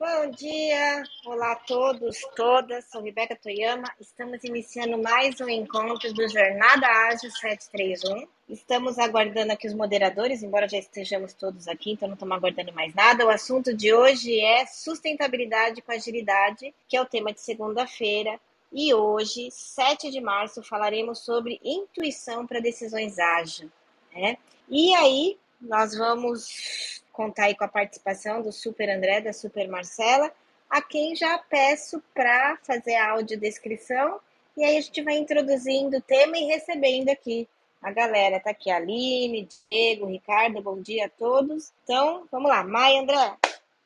Bom dia, olá a todos, todas. Sou Rebeca Toyama. Estamos iniciando mais um encontro do Jornada Ágil 731. Estamos aguardando aqui os moderadores, embora já estejamos todos aqui, então não estamos aguardando mais nada. O assunto de hoje é sustentabilidade com agilidade, que é o tema de segunda-feira. E hoje, 7 de março, falaremos sobre intuição para decisões ágeis. Né? E aí, nós vamos contar aí com a participação do Super André, da Super Marcela, a quem já peço para fazer a audiodescrição e aí a gente vai introduzindo o tema e recebendo aqui a galera. Tá aqui a Aline, Diego, Ricardo, bom dia a todos. Então, vamos lá. Maia, André,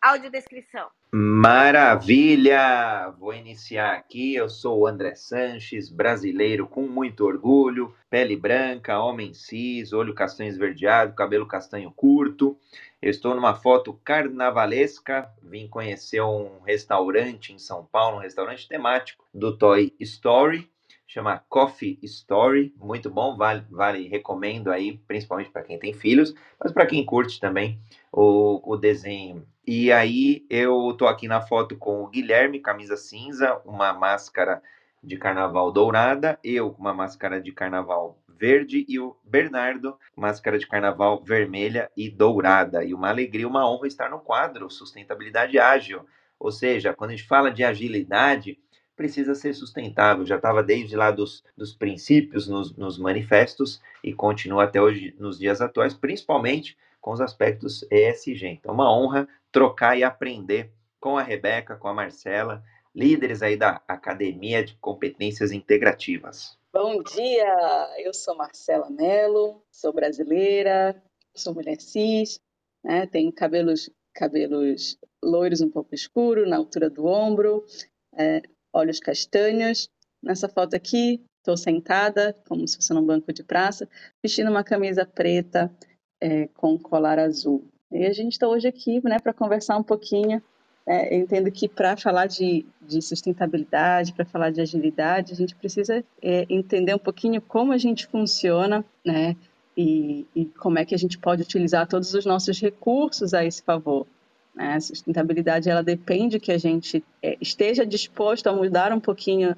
audiodescrição. Maravilha! Vou iniciar aqui. Eu sou o André Sanches, brasileiro com muito orgulho, pele branca, homem cis, olho castanho esverdeado, cabelo castanho curto. Eu estou numa foto carnavalesca. Vim conhecer um restaurante em São Paulo, um restaurante temático do Toy Story chama Coffee Story, muito bom, vale, vale recomendo aí, principalmente para quem tem filhos, mas para quem curte também o, o desenho. E aí eu tô aqui na foto com o Guilherme, camisa cinza, uma máscara de carnaval dourada, eu com uma máscara de carnaval verde e o Bernardo, máscara de carnaval vermelha e dourada. E uma alegria, uma honra estar no quadro Sustentabilidade Ágil. Ou seja, quando a gente fala de agilidade, precisa ser sustentável. Já estava desde lá dos, dos princípios nos, nos manifestos e continua até hoje nos dias atuais, principalmente com os aspectos ESG. Então, uma honra trocar e aprender com a Rebeca, com a Marcela, líderes aí da Academia de Competências Integrativas. Bom dia, eu sou Marcela Mello, sou brasileira, sou mulher cis, né, tenho cabelos, cabelos loiros um pouco escuro, na altura do ombro, é, olhos castanhos. Nessa foto aqui, estou sentada, como se fosse num banco de praça, vestindo uma camisa preta é, com colar azul. E a gente está hoje aqui né, para conversar um pouquinho. É, eu entendo que para falar de, de sustentabilidade, para falar de agilidade, a gente precisa é, entender um pouquinho como a gente funciona, né? E, e, como é que a gente pode utilizar todos os nossos recursos a esse favor. Né? A sustentabilidade ela depende que a gente é, esteja disposto a mudar um pouquinho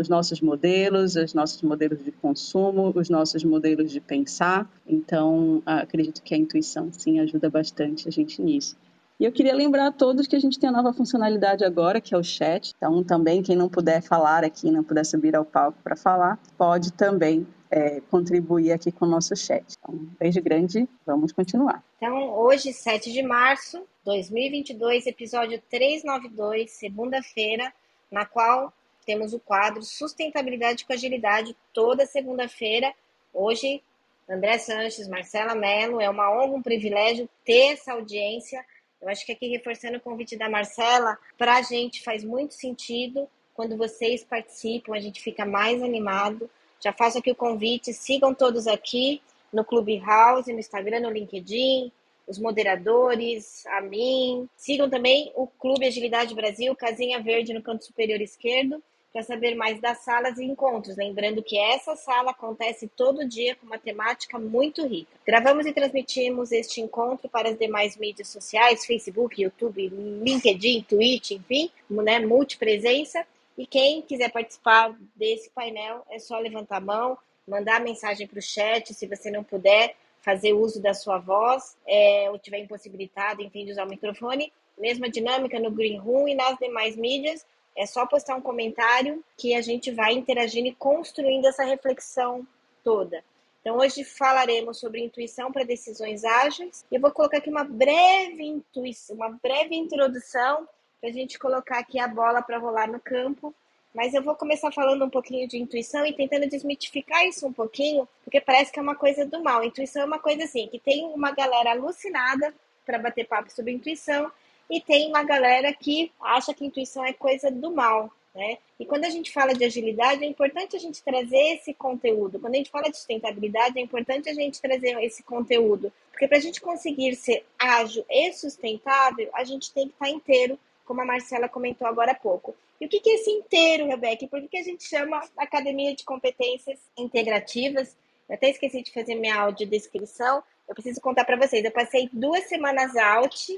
os nossos modelos, os nossos modelos de consumo, os nossos modelos de pensar. Então, acredito que a intuição, sim, ajuda bastante a gente nisso. E eu queria lembrar a todos que a gente tem a nova funcionalidade agora, que é o chat. Então, também, quem não puder falar aqui, não puder subir ao palco para falar, pode também é, contribuir aqui com o nosso chat. Então, um beijo grande, vamos continuar. Então, hoje, 7 de março, 2022, episódio 392, segunda-feira, na qual temos o quadro Sustentabilidade com Agilidade, toda segunda-feira. Hoje, André Sanches, Marcela Mello, é uma honra, um privilégio ter essa audiência. Eu acho que aqui, reforçando o convite da Marcela, para a gente faz muito sentido. Quando vocês participam, a gente fica mais animado. Já faço aqui o convite, sigam todos aqui no Clubhouse, no Instagram, no LinkedIn, os moderadores, a mim. Sigam também o Clube Agilidade Brasil, casinha verde no canto superior esquerdo, para saber mais das salas e encontros. Lembrando que essa sala acontece todo dia com uma temática muito rica. Gravamos e transmitimos este encontro para as demais mídias sociais, Facebook, YouTube, LinkedIn, Twitch, enfim, né, multipresença. E quem quiser participar desse painel, é só levantar a mão, mandar mensagem para o chat, se você não puder fazer uso da sua voz é, ou tiver impossibilitado, enfim, de usar o microfone. Mesma dinâmica no Green Room e nas demais mídias. É só postar um comentário que a gente vai interagindo e construindo essa reflexão toda. Então, hoje falaremos sobre intuição para decisões ágeis. Eu vou colocar aqui uma breve intuição, uma breve introdução para a gente colocar aqui a bola para rolar no campo mas eu vou começar falando um pouquinho de intuição e tentando desmitificar isso um pouquinho, porque parece que é uma coisa do mal. Intuição é uma coisa assim, que tem uma galera alucinada para bater papo sobre intuição e tem uma galera que acha que intuição é coisa do mal. Né? E quando a gente fala de agilidade, é importante a gente trazer esse conteúdo. Quando a gente fala de sustentabilidade, é importante a gente trazer esse conteúdo. Porque para a gente conseguir ser ágil e sustentável, a gente tem que estar inteiro, como a Marcela comentou agora há pouco. E o que é esse inteiro, Rebeca? Por que a gente chama Academia de Competências Integrativas? Eu até esqueci de fazer minha audiodescrição. Eu preciso contar para vocês. Eu passei duas semanas out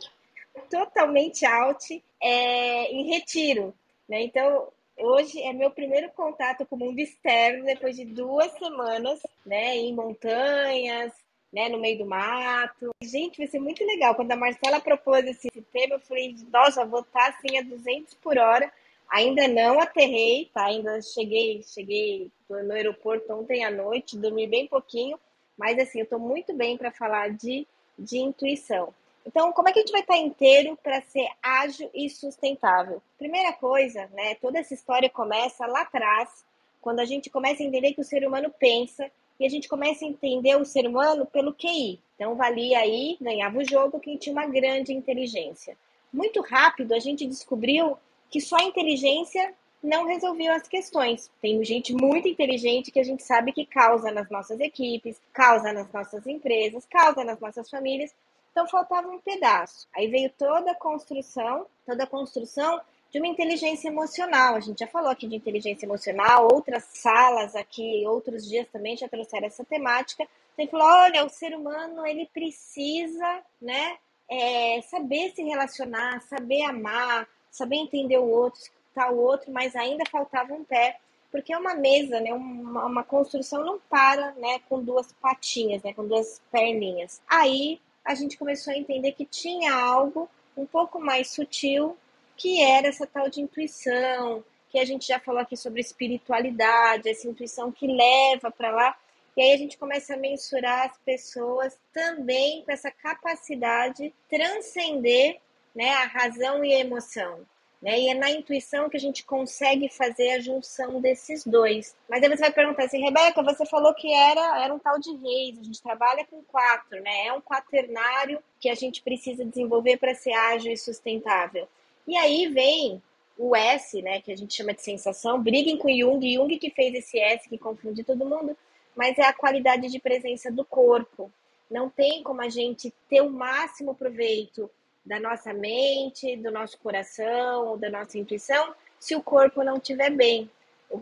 totalmente out é, em retiro. Né? Então, hoje é meu primeiro contato com o mundo externo, depois de duas semanas né, em montanhas, né, no meio do mato. Gente, vai ser muito legal. Quando a Marcela propôs esse tema, eu falei, nossa, vou estar assim a 200 por hora. Ainda não aterrei, tá? Ainda cheguei, cheguei no aeroporto ontem à noite, dormi bem pouquinho, mas assim, eu estou muito bem para falar de, de intuição. Então, como é que a gente vai estar inteiro para ser ágil e sustentável? Primeira coisa, né? Toda essa história começa lá atrás, quando a gente começa a entender que o ser humano pensa e a gente começa a entender o ser humano pelo QI. Então, valia aí, ganhava o jogo quem tinha uma grande inteligência. Muito rápido, a gente descobriu que só a inteligência não resolveu as questões. Tem gente muito inteligente que a gente sabe que causa nas nossas equipes, causa nas nossas empresas, causa nas nossas famílias. Então faltava um pedaço. Aí veio toda a construção, toda a construção de uma inteligência emocional. A gente já falou aqui de inteligência emocional, outras salas aqui, outros dias também já trouxeram essa temática. Você falou, olha, o ser humano ele precisa, né, é, saber se relacionar, saber amar, saber entender o outro, escutar o outro, mas ainda faltava um pé, porque é uma mesa, né, uma, uma construção não para, né, com duas patinhas, né, com duas perninhas. Aí a gente começou a entender que tinha algo um pouco mais sutil que era essa tal de intuição, que a gente já falou aqui sobre espiritualidade, essa intuição que leva para lá. E aí a gente começa a mensurar as pessoas também com essa capacidade de transcender né, a razão e a emoção. Né? E é na intuição que a gente consegue fazer a junção desses dois. Mas aí você vai perguntar assim, Rebeca, você falou que era, era um tal de reis, a gente trabalha com quatro, né? É um quaternário que a gente precisa desenvolver para ser ágil e sustentável. E aí vem o S, né, que a gente chama de sensação. Briguem com Jung, Jung que fez esse S que confunde todo mundo, mas é a qualidade de presença do corpo. Não tem como a gente ter o máximo proveito da nossa mente, do nosso coração, da nossa intuição, se o corpo não estiver bem.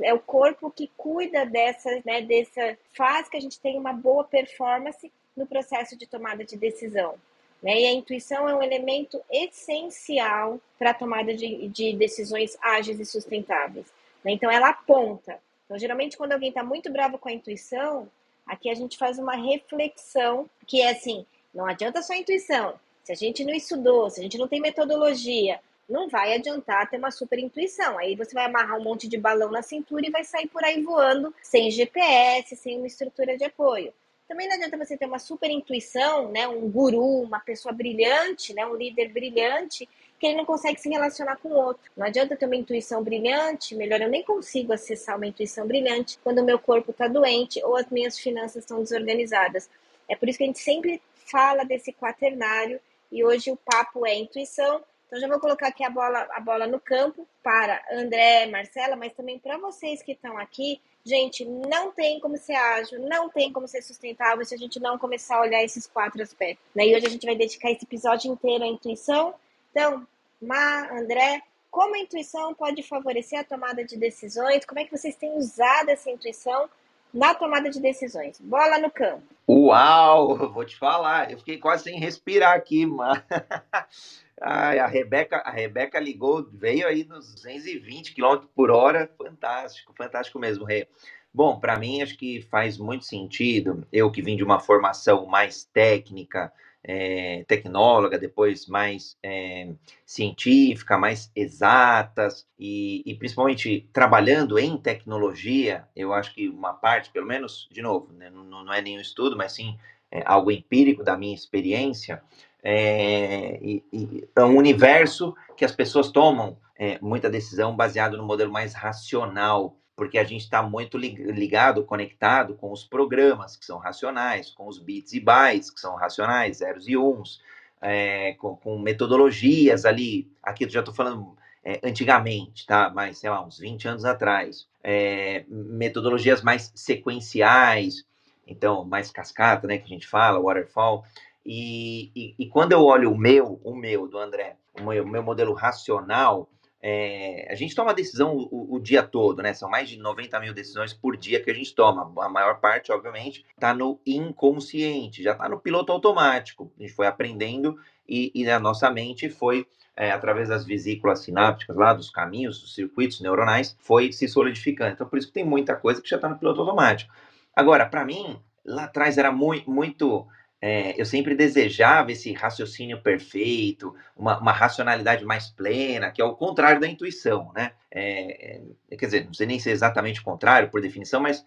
É o corpo que cuida dessa, né, dessa, faz que a gente tenha uma boa performance no processo de tomada de decisão. Né? E a intuição é um elemento essencial para a tomada de, de, decisões ágeis e sustentáveis. Né? Então, ela aponta. Então, geralmente, quando alguém está muito bravo com a intuição, aqui a gente faz uma reflexão que é assim: não adianta só a intuição. Se a gente não estudou, se a gente não tem metodologia, não vai adiantar ter uma super intuição. Aí você vai amarrar um monte de balão na cintura e vai sair por aí voando sem GPS, sem uma estrutura de apoio. Também não adianta você ter uma super intuição, né, um guru, uma pessoa brilhante, né, um líder brilhante, que ele não consegue se relacionar com o outro. Não adianta ter uma intuição brilhante, melhor eu nem consigo acessar uma intuição brilhante quando o meu corpo está doente ou as minhas finanças estão desorganizadas. É por isso que a gente sempre fala desse quaternário e hoje o papo é intuição. Então já vou colocar aqui a bola, a bola no campo para André, Marcela, mas também para vocês que estão aqui Gente, não tem como ser ágil, não tem como ser sustentável se a gente não começar a olhar esses quatro aspectos. Né? E hoje a gente vai dedicar esse episódio inteiro à intuição. Então, Má, André, como a intuição pode favorecer a tomada de decisões? Como é que vocês têm usado essa intuição na tomada de decisões? Bola no campo. Uau, vou te falar, eu fiquei quase sem respirar aqui, mano. Ai, a Rebeca, a Rebeca ligou, veio aí nos 220 km por hora, fantástico, fantástico mesmo, Rê. Bom, para mim acho que faz muito sentido, eu que vim de uma formação mais técnica, é, tecnóloga, depois mais é, científica, mais exatas, e, e, principalmente trabalhando em tecnologia, eu acho que uma parte, pelo menos, de novo, né, não, não, é nenhum estudo, mas sim é, algo empírico da minha experiência, é, e, e, é um universo que as pessoas tomam muita decisão baseado no modelo mais racional, porque a gente está muito ligado, conectado com os programas que são racionais, com os bits e bytes que são racionais, zeros e uns, é, com, com, metodologias ali. Aqui eu já estou falando é, antigamente, tá? Mas sei lá, uns 20 anos atrás, é, metodologias mais sequenciais, então mais cascata, né? Que a gente fala, waterfall. E, e, e, quando eu olho o meu, o meu, do André, o meu, o meu modelo racional, é, a gente toma decisão o, o, dia todo, né? São mais de 90 mil decisões por dia que a gente toma. A maior parte, obviamente, está no inconsciente, já está no piloto automático. A gente foi aprendendo e, e a nossa mente foi, é, através das vesículas sinápticas lá, dos caminhos, dos circuitos neuronais, foi se solidificando. Então, por isso que tem muita coisa que já está no piloto automático. Agora, para mim, lá atrás era muito, muito é, eu sempre desejava esse raciocínio perfeito, uma, uma, racionalidade mais plena, que é o contrário da intuição, né? É, é, quer dizer, não sei nem se é exatamente o contrário, por definição, mas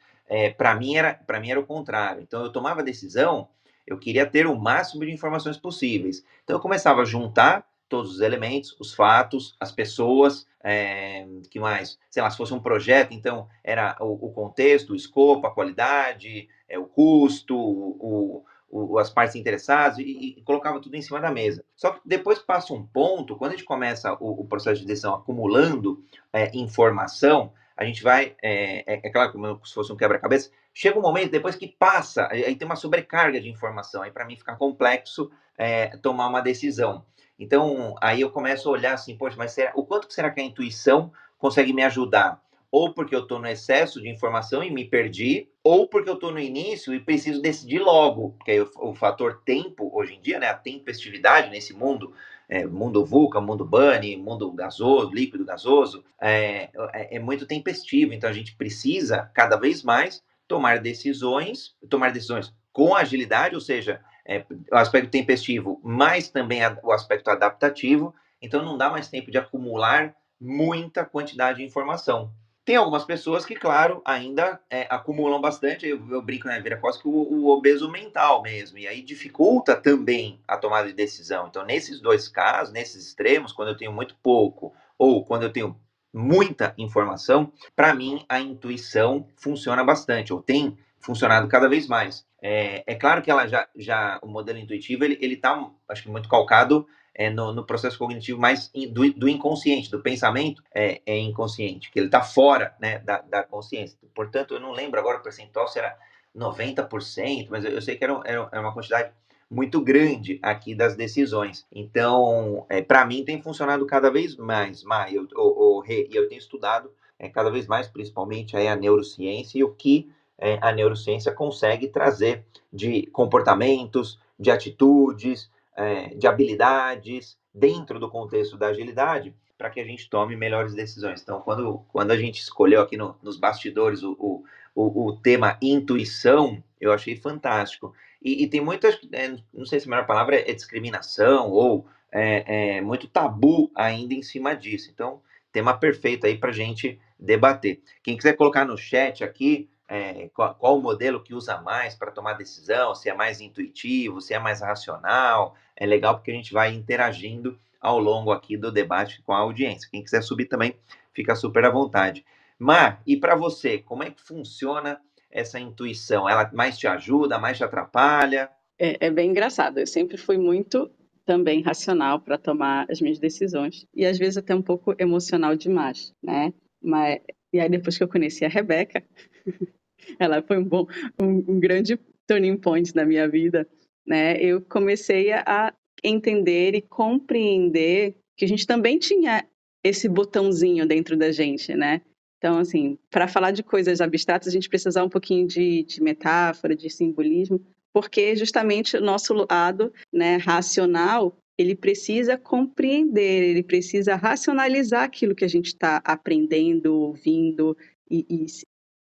para mim, era, mim era o contrário. Então, eu tomava decisão, eu queria ter o máximo de informações possíveis. Então, eu começava a juntar todos os elementos, os fatos, as pessoas, é, que mais? Sei lá, se fosse um projeto, então era o, o contexto, o escopo, a qualidade, é, o custo, o, o, as partes interessadas e, e, colocava tudo em cima da mesa. Só que depois passa um ponto, quando a gente começa o, o processo de decisão acumulando é, informação, a gente vai, é, é, é, claro, como se fosse um quebra-cabeça, chega um momento depois que passa, aí tem uma sobrecarga de informação, aí para mim fica complexo é, tomar uma decisão. Então, aí eu começo a olhar assim, poxa, mas será, o quanto que será que a intuição consegue me ajudar? Ou porque eu estou no excesso de informação e me perdi, ou porque eu estou no início e preciso decidir logo, porque aí o, o, fator tempo, hoje em dia, né, a tempestividade nesse mundo, é, mundo VUCA, mundo BUNNY, mundo gasoso, líquido gasoso, é, é, é muito tempestivo, então a gente precisa cada vez mais tomar decisões, tomar decisões com agilidade, ou seja, é, o aspecto tempestivo, mas também a, o aspecto adaptativo, então não dá mais tempo de acumular muita quantidade de informação. Tem algumas pessoas que, claro, ainda é, acumulam bastante. Eu, eu brinco, né, vira quase que o, o, obeso mental mesmo. E aí dificulta também a tomada de decisão. Então, nesses dois casos, nesses extremos, quando eu tenho muito pouco ou quando eu tenho muita informação, para mim a intuição funciona bastante, ou tem funcionado cada vez mais. É, é claro que ela já, já o modelo intuitivo ele está, acho que muito calcado é, no, no, processo cognitivo mais in, do, do, inconsciente, do pensamento é, é inconsciente, que ele está fora né, da, da, consciência. Portanto, eu não lembro agora o percentual se era 90%, mas eu, eu sei que era, era, uma quantidade muito grande aqui das decisões. Então, é, para mim tem funcionado cada vez mais, mais eu, eu, eu, eu tenho estudado é, cada vez mais, principalmente aí a neurociência e o que é, a neurociência consegue trazer de comportamentos, de atitudes, é, de habilidades dentro do contexto da agilidade para que a gente tome melhores decisões. Então, quando, quando a gente escolheu aqui no, nos bastidores o, o, o, o, tema intuição, eu achei fantástico. E, e tem muitas, é, não sei se a melhor palavra é discriminação ou é, é, muito tabu ainda em cima disso. Então, tema perfeito aí para gente debater. Quem quiser colocar no chat aqui é, qual, qual, o modelo que usa mais para tomar decisão, se é mais intuitivo, se é mais racional. É legal porque a gente vai interagindo ao longo aqui do debate com a audiência. Quem quiser subir também, fica super à vontade. Mar, e para você, como é que funciona essa intuição? Ela mais te ajuda, mais te atrapalha? É, é bem engraçado. Eu sempre fui muito também racional para tomar as minhas decisões e às vezes até um pouco emocional demais, né? Mas e aí depois que eu conheci a Rebeca, ela foi um bom, um, um grande turning point na minha vida, né? Eu comecei a entender e compreender que a gente também tinha esse botãozinho dentro da gente, né? Então, assim, para falar de coisas abstratas, a gente precisa um pouquinho de, de metáfora, de simbolismo, porque justamente o nosso lado né, racional ele precisa compreender, ele precisa racionalizar aquilo que a gente está aprendendo, ouvindo e, e,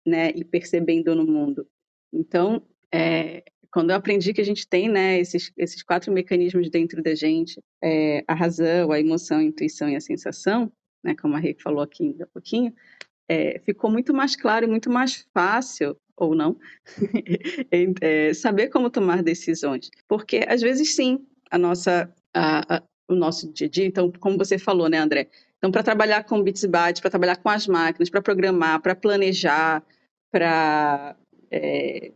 né, e percebendo no mundo. Então, é, quando eu aprendi que a gente tem né, esses, esses quatro mecanismos dentro da gente, é, a razão, a emoção, a intuição e a sensação, né, como a Rei falou aqui ainda há pouquinho, é, ficou muito mais claro e muito mais fácil, ou não, é, saber como tomar decisões. Porque, às vezes, sim, a nossa, a, a, o nosso dia a dia, então, como você falou, né, André? Então, para trabalhar com bits e bytes, para trabalhar com as máquinas, para programar, para planejar, para é,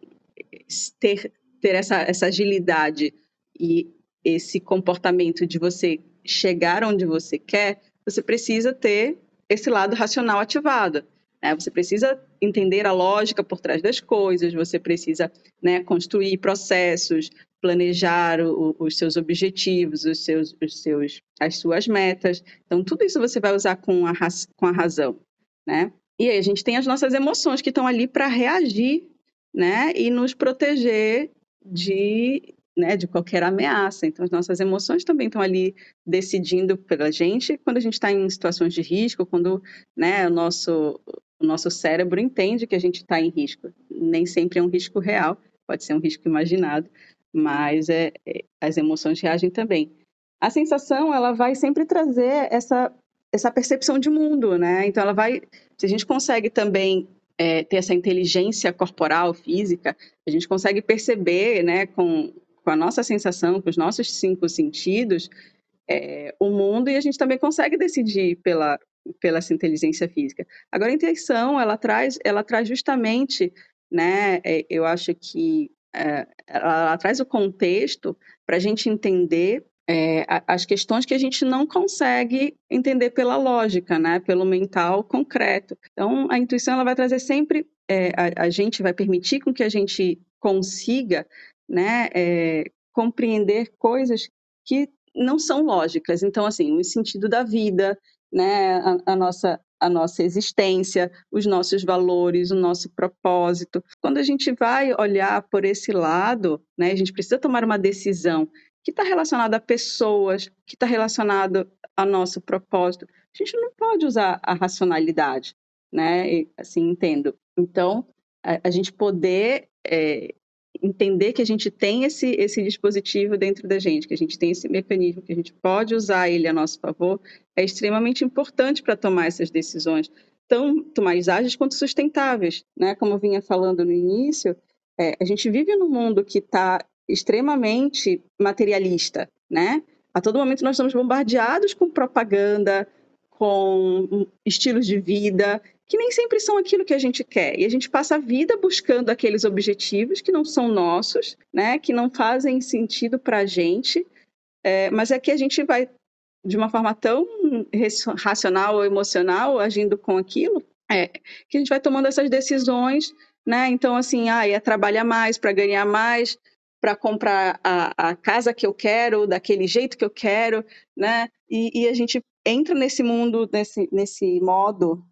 ter, ter essa, essa agilidade e esse comportamento de você chegar onde você quer, você precisa ter esse lado racional ativado. Né? Você precisa entender a lógica por trás das coisas, você precisa né, construir processos, planejar o, os seus objetivos, os seus, os seus, as suas metas. Então, tudo isso você vai usar com a, com a razão, né? E aí a gente tem as nossas emoções que estão ali para reagir, né? E nos proteger de, né, de qualquer ameaça. Então, as nossas emoções também estão ali decidindo pela gente quando a gente está em situações de risco, quando né, o, nosso, o nosso cérebro entende que a gente está em risco. Nem sempre é um risco real, pode ser um risco imaginado, mas é, é, as emoções reagem também. A sensação, ela vai sempre trazer essa, essa percepção de mundo, né? Então, ela vai... Se a gente consegue também é, ter essa inteligência corporal, física, a gente consegue perceber, né, com, com a nossa sensação, com os nossos cinco sentidos, é, o mundo e a gente também consegue decidir pela, pela essa inteligência física. Agora, a intuição, ela traz, ela traz justamente, né, é, eu acho que é, ela, ela, traz o contexto para a gente entender é, as questões que a gente não consegue entender pela lógica, né, pelo mental concreto. Então, a intuição ela vai trazer sempre, é, a, a, gente vai permitir com que a gente consiga, né, é, compreender coisas que não são lógicas. Então, assim, o sentido da vida, né, a, a nossa a nossa existência, os nossos valores, o nosso propósito. Quando a gente vai olhar por esse lado, né, a gente precisa tomar uma decisão que está relacionada a pessoas, que está relacionado ao nosso propósito. A gente não pode usar a racionalidade, né? E, assim, entendo. Então, a, a gente poder é, entender que a gente tem esse, esse dispositivo dentro da gente, que a gente tem esse mecanismo, que a gente pode usar ele a nosso favor, é extremamente importante para tomar essas decisões, tanto mais ágeis quanto sustentáveis. Né? Como eu vinha falando no início, é, a gente vive num mundo que está extremamente materialista, né? A todo momento nós estamos bombardeados com propaganda, com estilos de vida que nem sempre são aquilo que a gente quer. E a gente passa a vida buscando aqueles objetivos que não são nossos, né? Que não fazem sentido para a gente, é, mas é que a gente vai de uma forma tão racional ou emocional agindo com aquilo, é, que a gente vai tomando essas decisões, né? Então assim, ah, é trabalhar mais para ganhar mais, para comprar a, a, casa que eu quero, daquele jeito que eu quero, né? E, e, a gente entra nesse mundo, nesse, nesse modo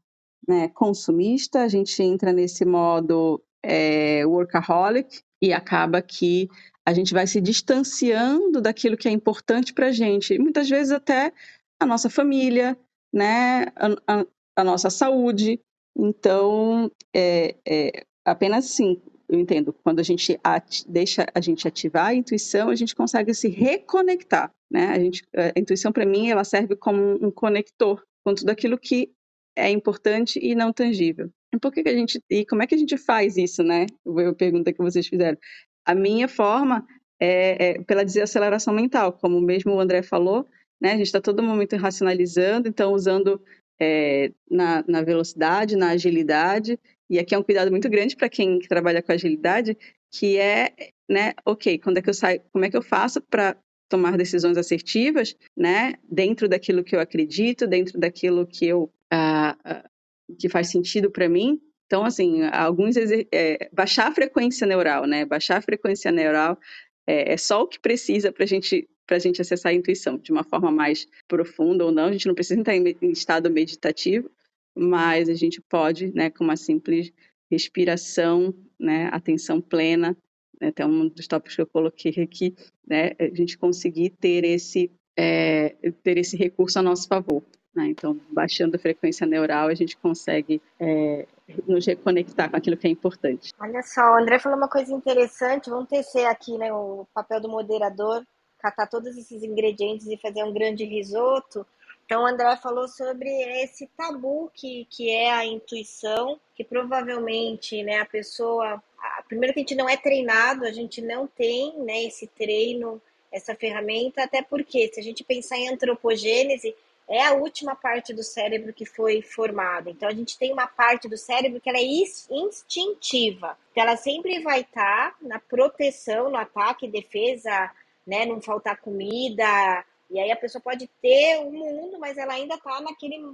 né, consumista, a gente entra nesse modo é, workaholic e acaba que a gente vai se distanciando daquilo que é importante para a gente. E muitas vezes até a nossa família, né, a, a, a nossa saúde. Então, é, é, apenas assim, eu entendo, quando a gente deixa a gente ativar a intuição, a gente consegue se reconectar, né? A, gente, a intuição, para mim, ela serve como um conector com tudo aquilo que é importante e não tangível. E por que, que a gente e como é que a gente faz isso, né? A pergunta que vocês fizeram. A minha forma é, é pela desaceleração mental, como mesmo o André falou, né? A gente está todo momento racionalizando, então usando é, na, na velocidade, na agilidade e aqui é um cuidado muito grande para quem trabalha com agilidade, que é, né, ok, quando é que eu saio, como é que eu faço para tomar decisões assertivas, né, dentro daquilo que eu acredito, dentro daquilo que eu uh, que faz sentido para mim. Então, assim, alguns é, baixar a frequência neural, né, baixar a frequência neural é, é só o que precisa para gente para a gente acessar a intuição de uma forma mais profunda ou não. A gente não precisa estar em estado meditativo, mas a gente pode, né, com uma simples respiração, né, atenção plena, né, até um dos tópicos que eu coloquei aqui, né, a gente conseguir ter esse é, ter esse recurso a nosso favor. Né? Então, baixando a frequência neural, a gente consegue é, nos reconectar com aquilo que é importante. Olha só, o André falou uma coisa interessante. Vamos tecer aqui né, o papel do moderador, catar todos esses ingredientes e fazer um grande risoto. Então, o André falou sobre esse tabu que, que é a intuição, que provavelmente né, a pessoa. A, primeiro que a gente não é treinado, a gente não tem né, esse treino, essa ferramenta, até porque se a gente pensar em antropogênese, é a última parte do cérebro que foi formada. Então, a gente tem uma parte do cérebro que ela é instintiva. Então, ela sempre vai estar na proteção, no ataque defesa, né? Não faltar comida, e aí a pessoa pode ter o um mundo, mas ela ainda está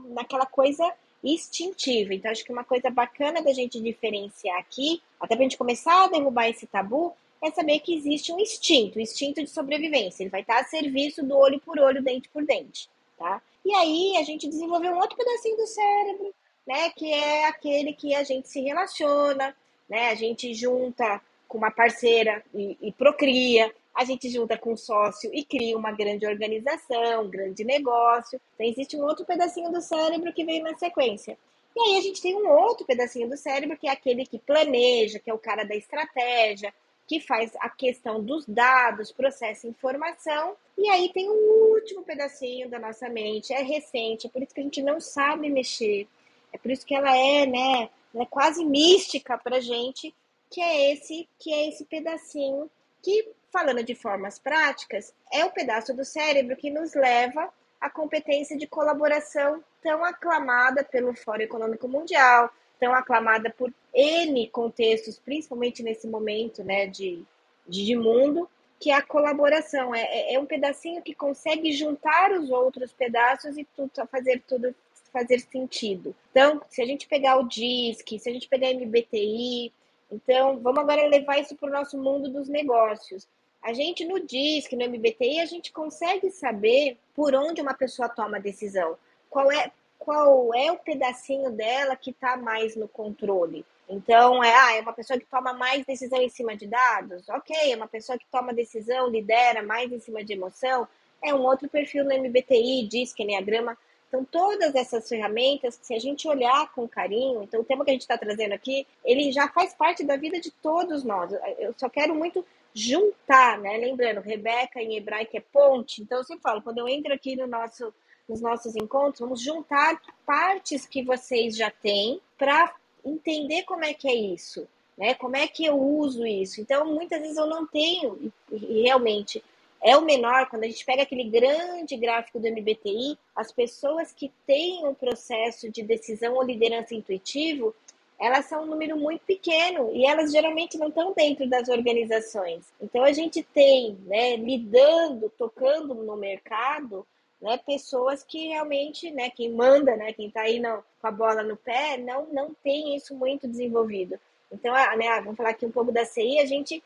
naquela coisa instintiva. Então, acho que uma coisa bacana da gente diferenciar aqui, até para a gente começar a derrubar esse tabu, é saber que existe um instinto, um instinto de sobrevivência. Ele vai estar a serviço do olho por olho, dente por dente, tá? E aí a gente desenvolveu um outro pedacinho do cérebro, né? Que é aquele que a gente se relaciona, né? A gente junta com uma parceira e, e procria, a gente junta com um sócio e cria uma grande organização, um grande negócio. Então, existe um outro pedacinho do cérebro que vem na sequência. E aí a gente tem um outro pedacinho do cérebro que é aquele que planeja, que é o cara da estratégia, que faz a questão dos dados, processa informação. E aí tem o último pedacinho da nossa mente, é recente, é por isso que a gente não sabe mexer. É por isso que ela é, né, é quase mística pra gente, que é esse, que é esse pedacinho que falando de formas práticas, é o pedaço do cérebro que nos leva à competência de colaboração tão aclamada pelo Fórum Econômico Mundial, tão aclamada por N contextos, principalmente nesse momento né, de, de mundo, que é a colaboração. É, é, é um pedacinho que consegue juntar os outros pedaços e tudo, fazer tudo fazer sentido. Então, se a gente pegar o DISC, se a gente pegar a MBTI, então vamos agora levar isso para o nosso mundo dos negócios. A gente no DISC, no MBTI, a gente consegue saber por onde uma pessoa toma a decisão. Qual é, qual é o pedacinho dela que está mais no controle. Então, é, ah, é uma pessoa que toma mais decisão em cima de dados? Ok, é uma pessoa que toma decisão, lidera mais em cima de emoção? É um outro perfil no MBTI, DISC, Enneagrama. Então, todas essas ferramentas, se a gente olhar com carinho, então o tema que a gente está trazendo aqui, ele já faz parte da vida de todos nós. Eu só quero muito juntar, né? Lembrando, Rebeca em hebraico é ponte. Então eu sempre falo, quando eu entro aqui no nosso, nos nossos encontros, vamos juntar partes que vocês já têm para entender como é que é isso, né? Como é que eu uso isso? Então muitas vezes eu não tenho e realmente é o menor, quando a gente pega aquele grande gráfico do MBTI, as pessoas que têm um processo de decisão ou liderança intuitivo, elas são um número muito pequeno e elas geralmente não estão dentro das organizações. Então a gente tem, né, lidando, tocando no mercado, né, pessoas que realmente, né, quem manda, né, quem está aí não, com a bola no pé, não, não tem isso muito desenvolvido. Então, né, vamos falar aqui um pouco da CI, a gente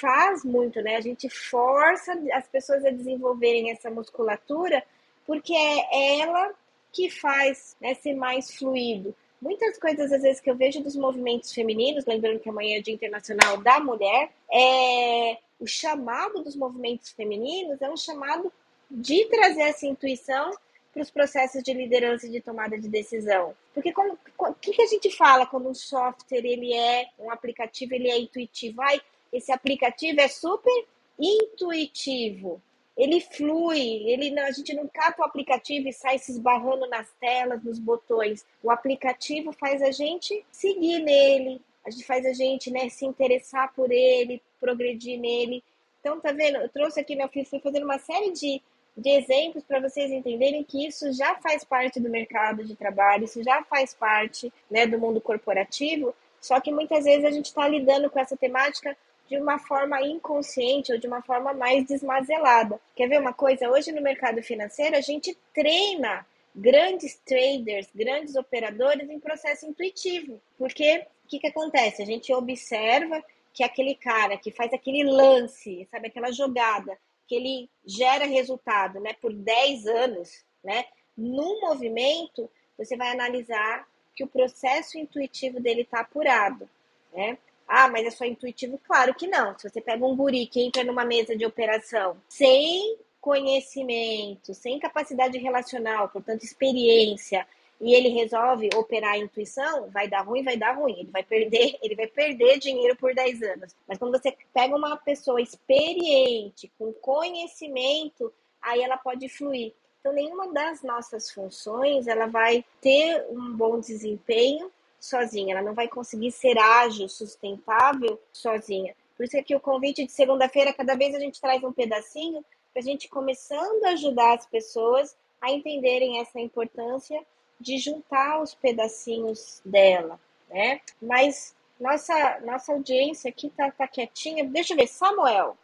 faz muito, né, a gente força as pessoas a desenvolverem essa musculatura, porque é ela que faz né, ser mais fluido muitas coisas, às vezes, que eu vejo dos movimentos femininos, lembrando que amanhã é Dia Internacional da Mulher, é o chamado dos movimentos femininos é um chamado de trazer essa intuição para os processos de liderança e de tomada de decisão. Porque o que, que a gente fala quando um software ele é um aplicativo, ele é intuitivo? Ai, esse aplicativo é super intuitivo ele flui, ele a gente não cata o aplicativo e sai se esbarrando nas telas, nos botões. O aplicativo faz a gente seguir nele, a gente faz a gente né, se interessar por ele, progredir nele. Então, tá vendo? Eu trouxe aqui, meu filho, fui fazendo uma série de, de exemplos para vocês entenderem que isso já faz parte do mercado de trabalho, isso já faz parte né, do mundo corporativo, só que muitas vezes a gente está lidando com essa temática de uma forma inconsciente ou de uma forma mais desmazelada. Quer ver uma coisa? Hoje no mercado financeiro a gente treina grandes traders, grandes operadores em processo intuitivo. Porque o que, que acontece? A gente observa que aquele cara que faz aquele lance, sabe, aquela jogada, que ele gera resultado né, por 10 anos, né? Num movimento, você vai analisar que o processo intuitivo dele está apurado. Né? Ah, mas é só intuitivo? Claro que não. Se você pega um guri que entra numa mesa de operação sem conhecimento, sem capacidade relacional, portanto, experiência, e ele resolve operar a intuição, vai dar ruim, vai dar ruim. Ele vai perder, ele vai perder dinheiro por 10 anos. Mas quando você pega uma pessoa experiente, com conhecimento, aí ela pode fluir. Então, nenhuma das nossas funções ela vai ter um bom desempenho sozinha, ela não vai conseguir ser ágil, sustentável sozinha. Por isso é que o convite de segunda-feira, cada vez a gente traz um pedacinho para a gente começando a ajudar as pessoas a entenderem essa importância de juntar os pedacinhos dela, né? Mas nossa nossa audiência aqui tá, tá quietinha. Deixa eu ver, Samuel.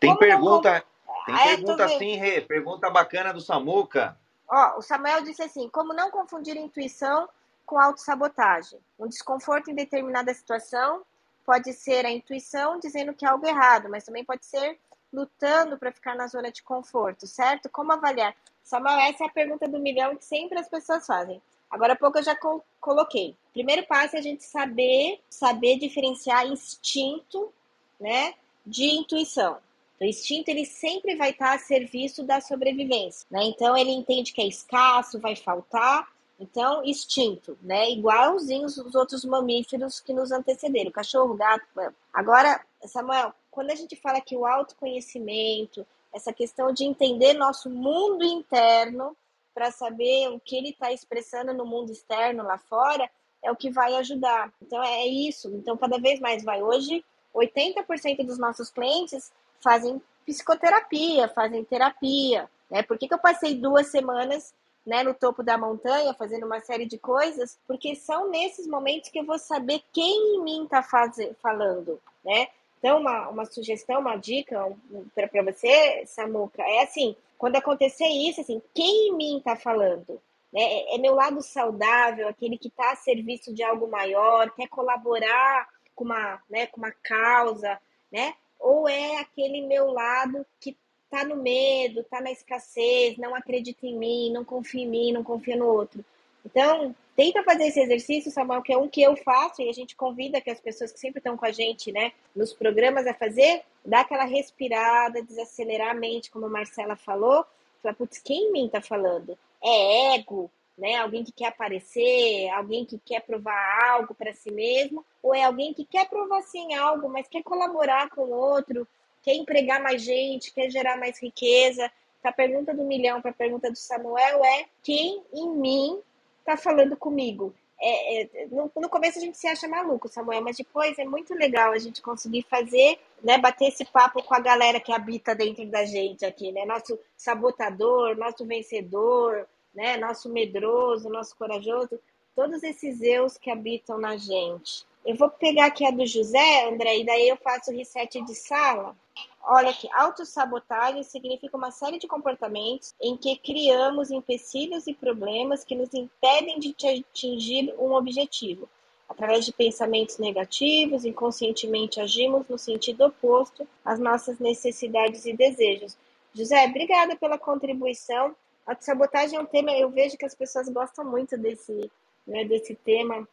Tem pergunta, não... tem ah, é, pergunta sim, Rê. Pergunta bacana do Samuca. Ó, o Samuel disse assim: como não confundir intuição com autossabotagem. Um desconforto em determinada situação pode ser a intuição dizendo que é algo errado, mas também pode ser lutando para ficar na zona de conforto, certo? Como avaliar? Samuel, essa é a pergunta do milhão que sempre as pessoas fazem. Agora há pouco eu já co coloquei. Primeiro passo é a gente saber, saber diferenciar instinto, né, de intuição. O instinto ele sempre vai estar a serviço da sobrevivência, né? Então ele entende que é escasso, vai faltar, então, instinto, né? Igualzinho os outros mamíferos que nos antecederam, cachorro, gato. Agora, Samuel, quando a gente fala que o autoconhecimento, essa questão de entender nosso mundo interno para saber o que ele está expressando no mundo externo lá fora, é o que vai ajudar. Então, é isso. Então, cada vez mais vai. Hoje, 80% dos nossos clientes fazem psicoterapia, fazem terapia. Né? Por que, que eu passei duas semanas né, no topo da montanha, fazendo uma série de coisas, porque são nesses momentos que eu vou saber quem em mim está falando, né? Então, uma, uma sugestão, uma dica para você, Samuca, é assim, quando acontecer isso, assim, quem em mim está falando? Né? É, é meu lado saudável, aquele que está a serviço de algo maior, quer colaborar com uma, né, com uma causa, né? Ou é aquele meu lado que tá no medo, tá na escassez, não acredita em mim, não confia em mim, não confia no outro. Então, tenta fazer esse exercício, Samuel, que é um que eu faço e a gente convida que as pessoas que sempre estão com a gente, né, nos programas a fazer, dar aquela respirada, desacelerar a mente, como a Marcela falou, falar, putz, quem em mim tá falando? É ego, né? Alguém que quer aparecer, alguém que quer provar algo para si mesmo, ou é alguém que quer provar sim algo, mas quer colaborar com o outro, quer empregar mais gente, quer gerar mais riqueza. A pergunta do milhão para a pergunta do Samuel é quem em mim está falando comigo? É, é, no, no, começo a gente se acha maluco, Samuel, mas depois é muito legal a gente conseguir fazer, né, bater esse papo com a galera que habita dentro da gente aqui, né? Nosso sabotador, nosso vencedor, né? Nosso medroso, nosso corajoso, todos esses eus que habitam na gente. Eu vou pegar aqui a do José, André, e daí eu faço o reset de sala. Olha aqui, autossabotagem significa uma série de comportamentos em que criamos empecilhos e problemas que nos impedem de atingir um objetivo. Através de pensamentos negativos, inconscientemente agimos no sentido oposto às nossas necessidades e desejos. José, obrigada pela contribuição. Autossabotagem é um tema, eu vejo que as pessoas gostam muito desse, né, desse tema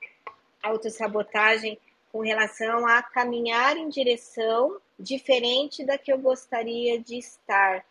autossabotagem com relação a caminhar em direção diferente da que eu gostaria de estar,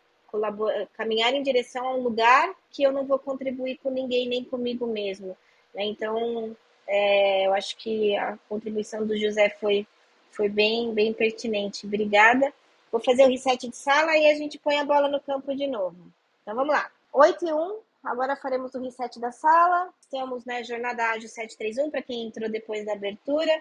caminhar em direção a um lugar que eu não vou contribuir com ninguém, nem comigo mesmo. Né? Então, é, eu acho que a contribuição do José foi, foi bem, bem pertinente. Obrigada. Vou fazer o reset de sala e a gente põe a bola no campo de novo. Então, vamos lá. 8 e 1, Agora faremos o reset da sala. Temos né, Jornada Ágil 731 para quem entrou depois da abertura.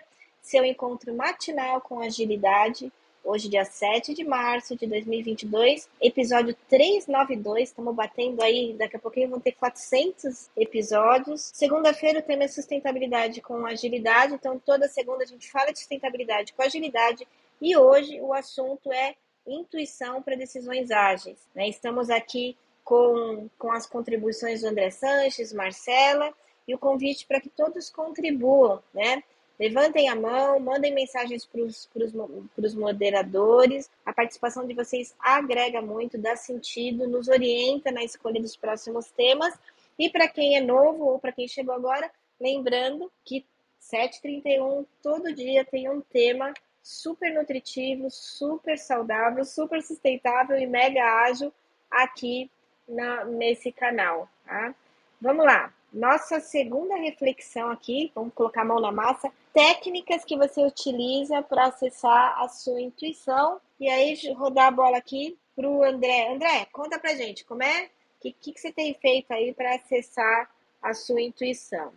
Seu encontro matinal com agilidade. Hoje, dia 7 de março de 2022, episódio 392. Estamos batendo aí, daqui a pouquinho vão ter 400 episódios. Segunda-feira o tema é sustentabilidade com agilidade. Então, toda segunda a gente fala de sustentabilidade com agilidade. E hoje o assunto é intuição para decisões ágeis. Né? Estamos aqui com, com as contribuições do André Sanches, Marcela, e o convite para que todos contribuam, né? Levantem a mão, mandem mensagens para os moderadores. A participação de vocês agrega muito, dá sentido, nos orienta na escolha dos próximos temas. E para quem é novo ou para quem chegou agora, lembrando que 731 todo dia tem um tema super nutritivo, super saudável, super sustentável e mega ágil aqui na, nesse canal, tá? Vamos lá. Nossa segunda reflexão aqui, vamos colocar a mão na massa, técnicas que você utiliza para acessar a sua intuição. E aí, rodar a bola aqui para o André. André, conta pra gente, como é? O que, que, que você tem feito aí para acessar a sua intuição?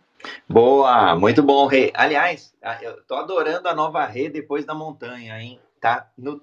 Boa, muito bom, Rê. Aliás, eu tô adorando a nova Rê depois da montanha, hein? Tá no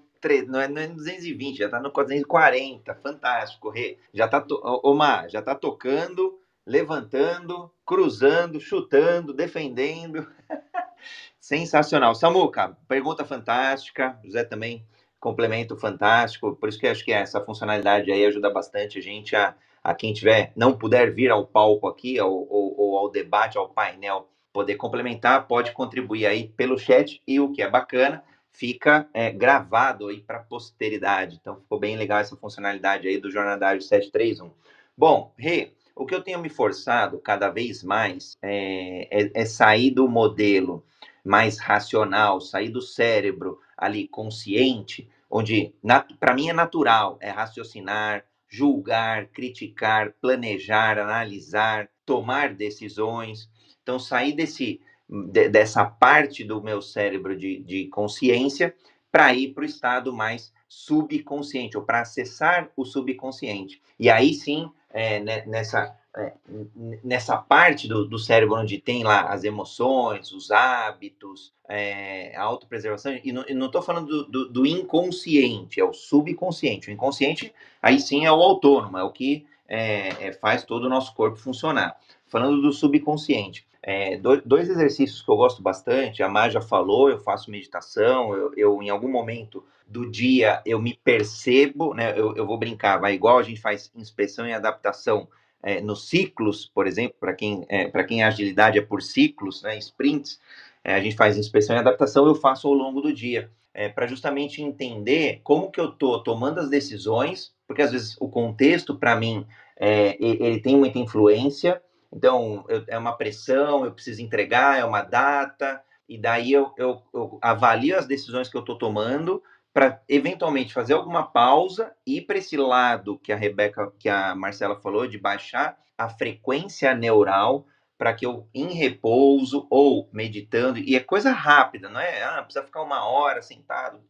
não é, não é 220, já tá no 440, fantástico, Rê. Já tá, to... Omar, já tá tocando, levantando, cruzando, chutando, defendendo. Sensacional. Samuca, pergunta fantástica. José também, complemento fantástico. Por isso que acho que essa funcionalidade aí ajuda bastante a gente a, a quem tiver, não puder vir ao palco aqui, ou, ou ao debate, ao painel poder complementar, pode contribuir aí pelo chat e o que é bacana, fica é, gravado aí para posteridade. Então ficou bem legal essa funcionalidade aí do Jornadário 731. Bom, Rê, o que eu tenho me forçado cada vez mais é, é, é sair do modelo mais racional, sair do cérebro ali consciente, onde para mim é natural, é raciocinar, julgar, criticar, planejar, analisar, tomar decisões. Então, sair desse, de, dessa parte do meu cérebro de, de consciência para ir para o estado mais subconsciente, ou para acessar o subconsciente. E aí sim, é, né, nessa, é, nessa parte do, do, cérebro onde tem lá as emoções, os hábitos, é, a autopreservação, e não estou falando do, do, do, inconsciente, é o subconsciente. O inconsciente, aí sim, é o autônomo, é o que é, é faz todo o nosso corpo funcionar. Falando do subconsciente, é, dois exercícios que eu gosto bastante, a já falou, eu faço meditação, eu, eu, em algum momento do dia eu me percebo, né, eu, eu vou brincar, vai igual a gente faz inspeção e adaptação é, nos ciclos, por exemplo, para quem, é, quem a agilidade é por ciclos, né, sprints, é, a gente faz inspeção e adaptação, eu faço ao longo do dia, é, para justamente entender como que eu estou tomando as decisões, porque às vezes o contexto, para mim, é, ele tem muita influência, então, eu, é uma pressão, eu preciso entregar, é uma data, e daí eu, eu, eu avalio as decisões que eu estou tomando para eventualmente fazer alguma pausa e para esse lado que a Rebeca, que a Marcela falou, de baixar a frequência neural para que eu, em repouso ou meditando, e é coisa rápida, não é? Ah, precisa ficar uma hora sentado,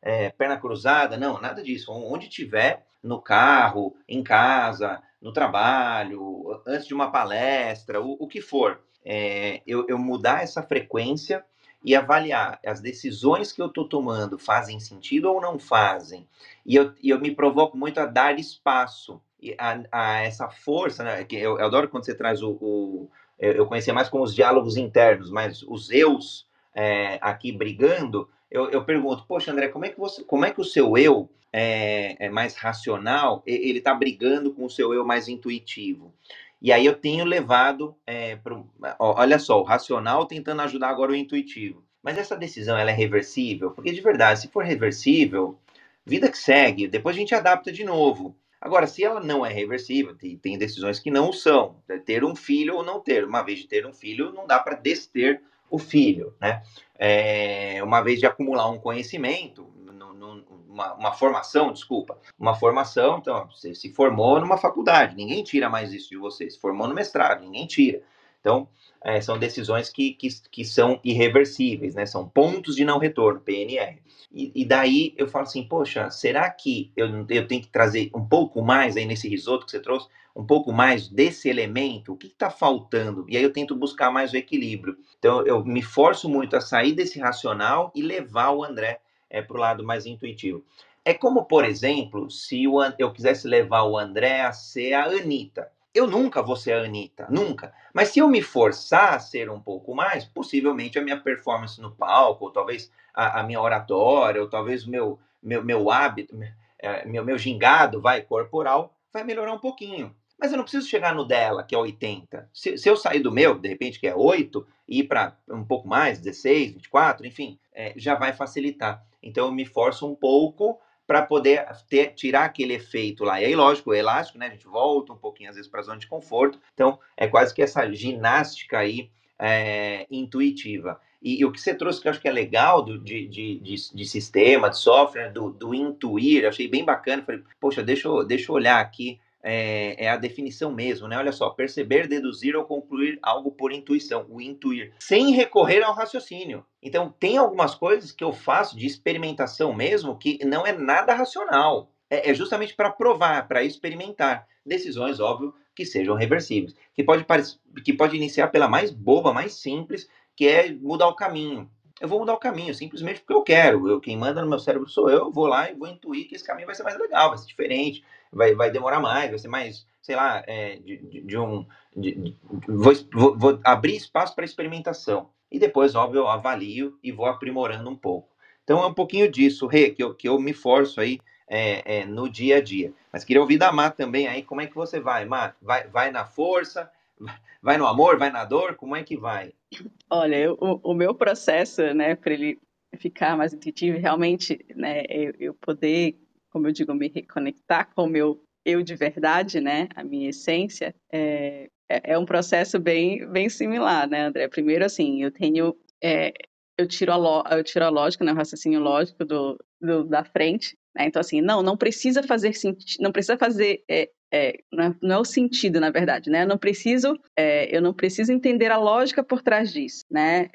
é, perna cruzada, não, nada disso. Onde tiver, no carro, em casa, no trabalho, antes de uma palestra, o, o que for, é, eu, eu mudar essa frequência e avaliar as decisões que eu estou tomando fazem sentido ou não fazem. E eu, eu me provoco muito a dar espaço a, a essa força, né? Que eu, eu, adoro quando você traz o, o. eu conhecia mais como os diálogos internos, mas os eus é, aqui brigando. Eu, eu pergunto, poxa, André, como é que você, como é que o seu eu é, é mais racional, ele está brigando com o seu eu mais intuitivo. E aí eu tenho levado, é, pro, olha só, o racional tentando ajudar agora o intuitivo. Mas essa decisão ela é reversível? Porque de verdade, se for reversível, vida que segue, depois a gente adapta de novo. Agora, se ela não é reversível, tem, tem decisões que não são, é ter um filho ou não ter. Uma vez de ter um filho, não dá para dester o filho, né? É, uma vez de acumular um conhecimento, uma, uma, formação, desculpa, uma formação, então você se formou numa faculdade, ninguém tira mais isso de você, se formou no mestrado, ninguém tira. Então, é, são decisões que, que, que, são irreversíveis, né? São pontos de não retorno, PNR. E, daí eu falo assim, poxa, será que eu, eu tenho que trazer um pouco mais aí nesse risoto que você trouxe, um pouco mais desse elemento? O que está faltando? E aí eu tento buscar mais o equilíbrio. Então eu me forço muito a sair desse racional e levar o André é, para o lado mais intuitivo. É como, por exemplo, se eu quisesse levar o André a ser a Anitta. Eu nunca vou ser a Anitta, nunca. Mas se eu me forçar a ser um pouco mais, possivelmente a minha performance no palco, ou talvez a, a minha oratória, ou talvez o meu, meu, meu hábito, é, meu, meu gingado vai corporal, vai melhorar um pouquinho. Mas eu não preciso chegar no dela, que é 80. Se, se eu sair do meu, de repente, que é 8, e ir para um pouco mais, 16, 24, enfim, é, já vai facilitar. Então eu me forço um pouco para poder ter, tirar aquele efeito lá. E aí, lógico, o elástico, né? A gente volta um pouquinho às vezes para a zona de conforto. Então é quase que essa ginástica aí é, intuitiva. E, e, o que você trouxe que eu acho que é legal do, de, de, de, de sistema, de software, do, do intuir, achei bem bacana. Falei, poxa, deixa eu, deixa eu olhar aqui é, é, a definição mesmo, né? Olha só, perceber, deduzir ou concluir algo por intuição, o intuir, sem recorrer ao raciocínio. Então, tem algumas coisas que eu faço de experimentação mesmo que não é nada racional. É, é justamente para provar, para experimentar. Decisões, óbvio, que sejam reversíveis. Que pode, que pode iniciar pela mais boba, mais simples, que é mudar o caminho eu vou mudar o caminho, simplesmente porque eu quero. Eu, quem manda no meu cérebro sou eu, eu vou lá e vou intuir que esse caminho vai ser mais legal, vai ser diferente, vai, vai demorar mais, vai ser mais, sei lá, é, de, de, de, um. De, vou, vou, abrir espaço para experimentação. E depois, óbvio, eu avalio e vou aprimorando um pouco. Então é um pouquinho disso, Rê, que eu, que eu me forço aí é, é, no dia a dia. Mas queria ouvir da Má também aí, como é que você vai, Má? Vai, vai na força? vai no amor, vai na dor? Como é que vai? Olha, eu, o, o, meu processo, né, para ele ficar mais intuitivo, realmente, né, eu, eu, poder, como eu digo, me reconectar com o meu eu de verdade, né, a minha essência, é, é, é um processo bem, bem similar, né, André? Primeiro, assim, eu tenho, é, eu tiro a, lo, eu tiro a lógica, né, o raciocínio lógico do, do da frente, né? Então, assim, não, não precisa fazer sentido, não precisa fazer é, é, não, é, não, é, o sentido, na verdade, né? Eu não preciso, é, eu não preciso entender a lógica por trás disso, né?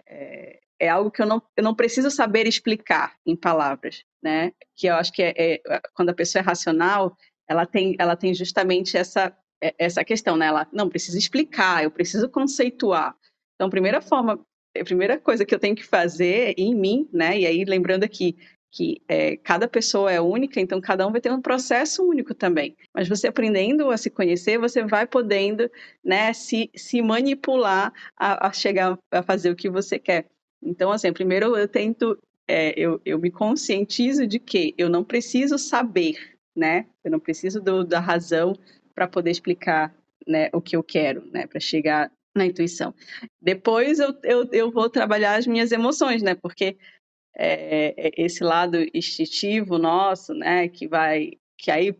É, é, algo que eu não, eu não preciso saber explicar em palavras, né? Que eu acho que é, é quando a pessoa é racional, ela tem, ela tem justamente essa, essa questão, né? Ela não precisa explicar, eu preciso conceituar. Então, a primeira forma, a primeira coisa que eu tenho que fazer em mim, né? E aí lembrando aqui que é, cada pessoa é única, então cada um vai ter um processo único também. Mas você aprendendo a se conhecer, você vai podendo né, se, se manipular a, a chegar a fazer o que você quer. Então, assim, primeiro eu tento, é, eu, eu me conscientizo de que eu não preciso saber, né? Eu não preciso do, da razão para poder explicar né, o que eu quero, né? Para chegar na intuição. Depois eu, eu, eu vou trabalhar as minhas emoções, né? Porque é, é, esse lado instintivo nosso, né, que vai, que aí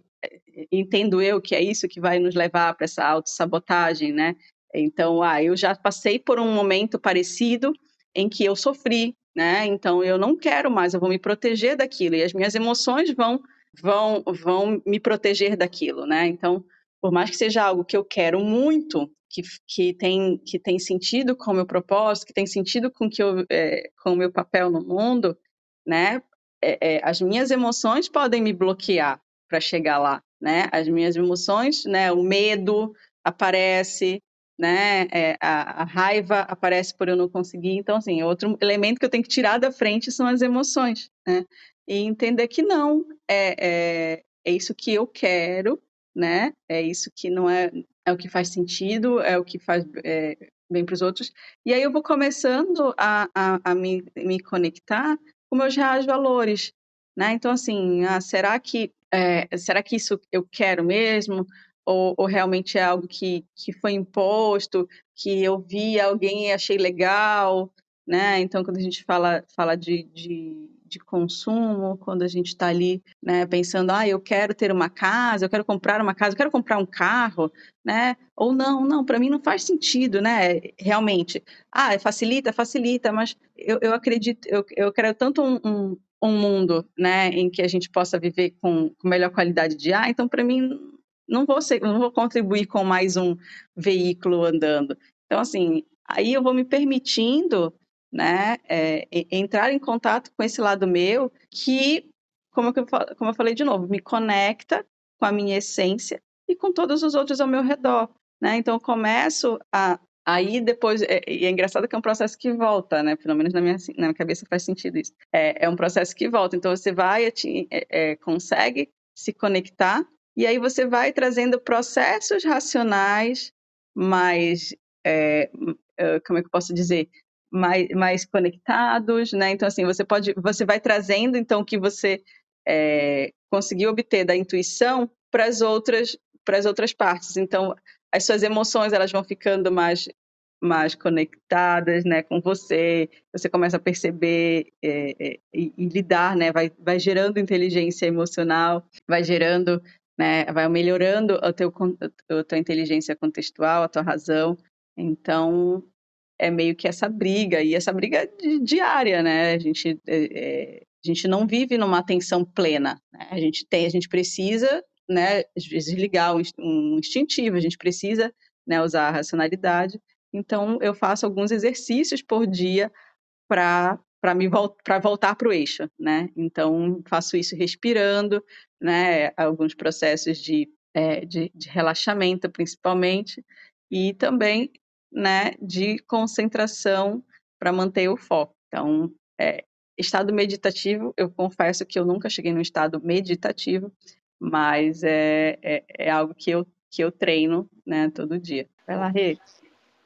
entendo eu que é isso que vai nos levar para essa autossabotagem, né? Então, ah, eu já passei por um momento parecido em que eu sofri, né? Então eu não quero mais, eu vou me proteger daquilo e as minhas emoções vão vão vão me proteger daquilo, né? Então, por mais que seja algo que eu quero muito, que, que, tem, que tem sentido com o meu propósito, que tem sentido com, que eu, é, com o meu papel no mundo, né? É, é, as minhas emoções podem me bloquear para chegar lá, né? As minhas emoções, né? O medo aparece, né? É, a, a, raiva aparece por eu não conseguir. Então, assim, outro elemento que eu tenho que tirar da frente são as emoções, né? E entender que não, é, é, é isso que eu quero, né? É isso que não é, é o que faz sentido, é o que faz é, bem para os outros. E aí eu vou começando a, a, a me, me conectar com meus reais valores, né? Então, assim, ah, será que é, será que isso eu quero mesmo? Ou, ou, realmente é algo que, que foi imposto, que eu vi alguém e achei legal, né? Então, quando a gente fala, fala de, de de consumo, quando a gente está ali né, pensando, ah, eu quero ter uma casa, eu quero comprar uma casa, eu quero comprar um carro, né? Ou não, não, para mim não faz sentido, né? Realmente. Ah, facilita, facilita, mas eu, eu acredito, eu, eu quero tanto um, um, um, mundo, né, em que a gente possa viver com, com melhor qualidade de ar, então para mim não vou, ser, não vou contribuir com mais um veículo andando. Então, assim, aí eu vou me permitindo né, é, entrar em contato com esse lado meu que, como eu, como eu falei de novo, me conecta com a minha essência e com todos os outros ao meu redor, né? Então eu começo a aí depois é, e é engraçado que é um processo que volta, né? Pelo menos na minha na minha cabeça faz sentido isso. É, é um processo que volta. Então você vai te, é, é, consegue se conectar e aí você vai trazendo processos racionais mais é, como é que eu posso dizer mais, mais conectados, né? Então assim você pode, você vai trazendo então o que você é, conseguiu obter da intuição para as outras para as outras partes. Então as suas emoções elas vão ficando mais mais conectadas, né, com você. Você começa a perceber é, é, e, e, lidar, né? Vai vai gerando inteligência emocional, vai gerando né, vai melhorando a, a tua inteligência contextual, a tua razão. Então, é meio que essa briga, e essa briga diária, né? A gente, é, a gente não vive numa atenção plena, né? A gente tem, a gente precisa, né, às vezes ligar um instintivo, a gente precisa, né, usar a racionalidade. Então, eu faço alguns exercícios por dia para para me para voltar para o eixo, né? Então faço isso respirando, né? Alguns processos de, é, de, de relaxamento, principalmente, e também né, de concentração para manter o foco. Então, é, estado meditativo, eu confesso que eu nunca cheguei no estado meditativo, mas é, é, é algo que eu, que eu treino né, todo dia. Vai lá, Rê.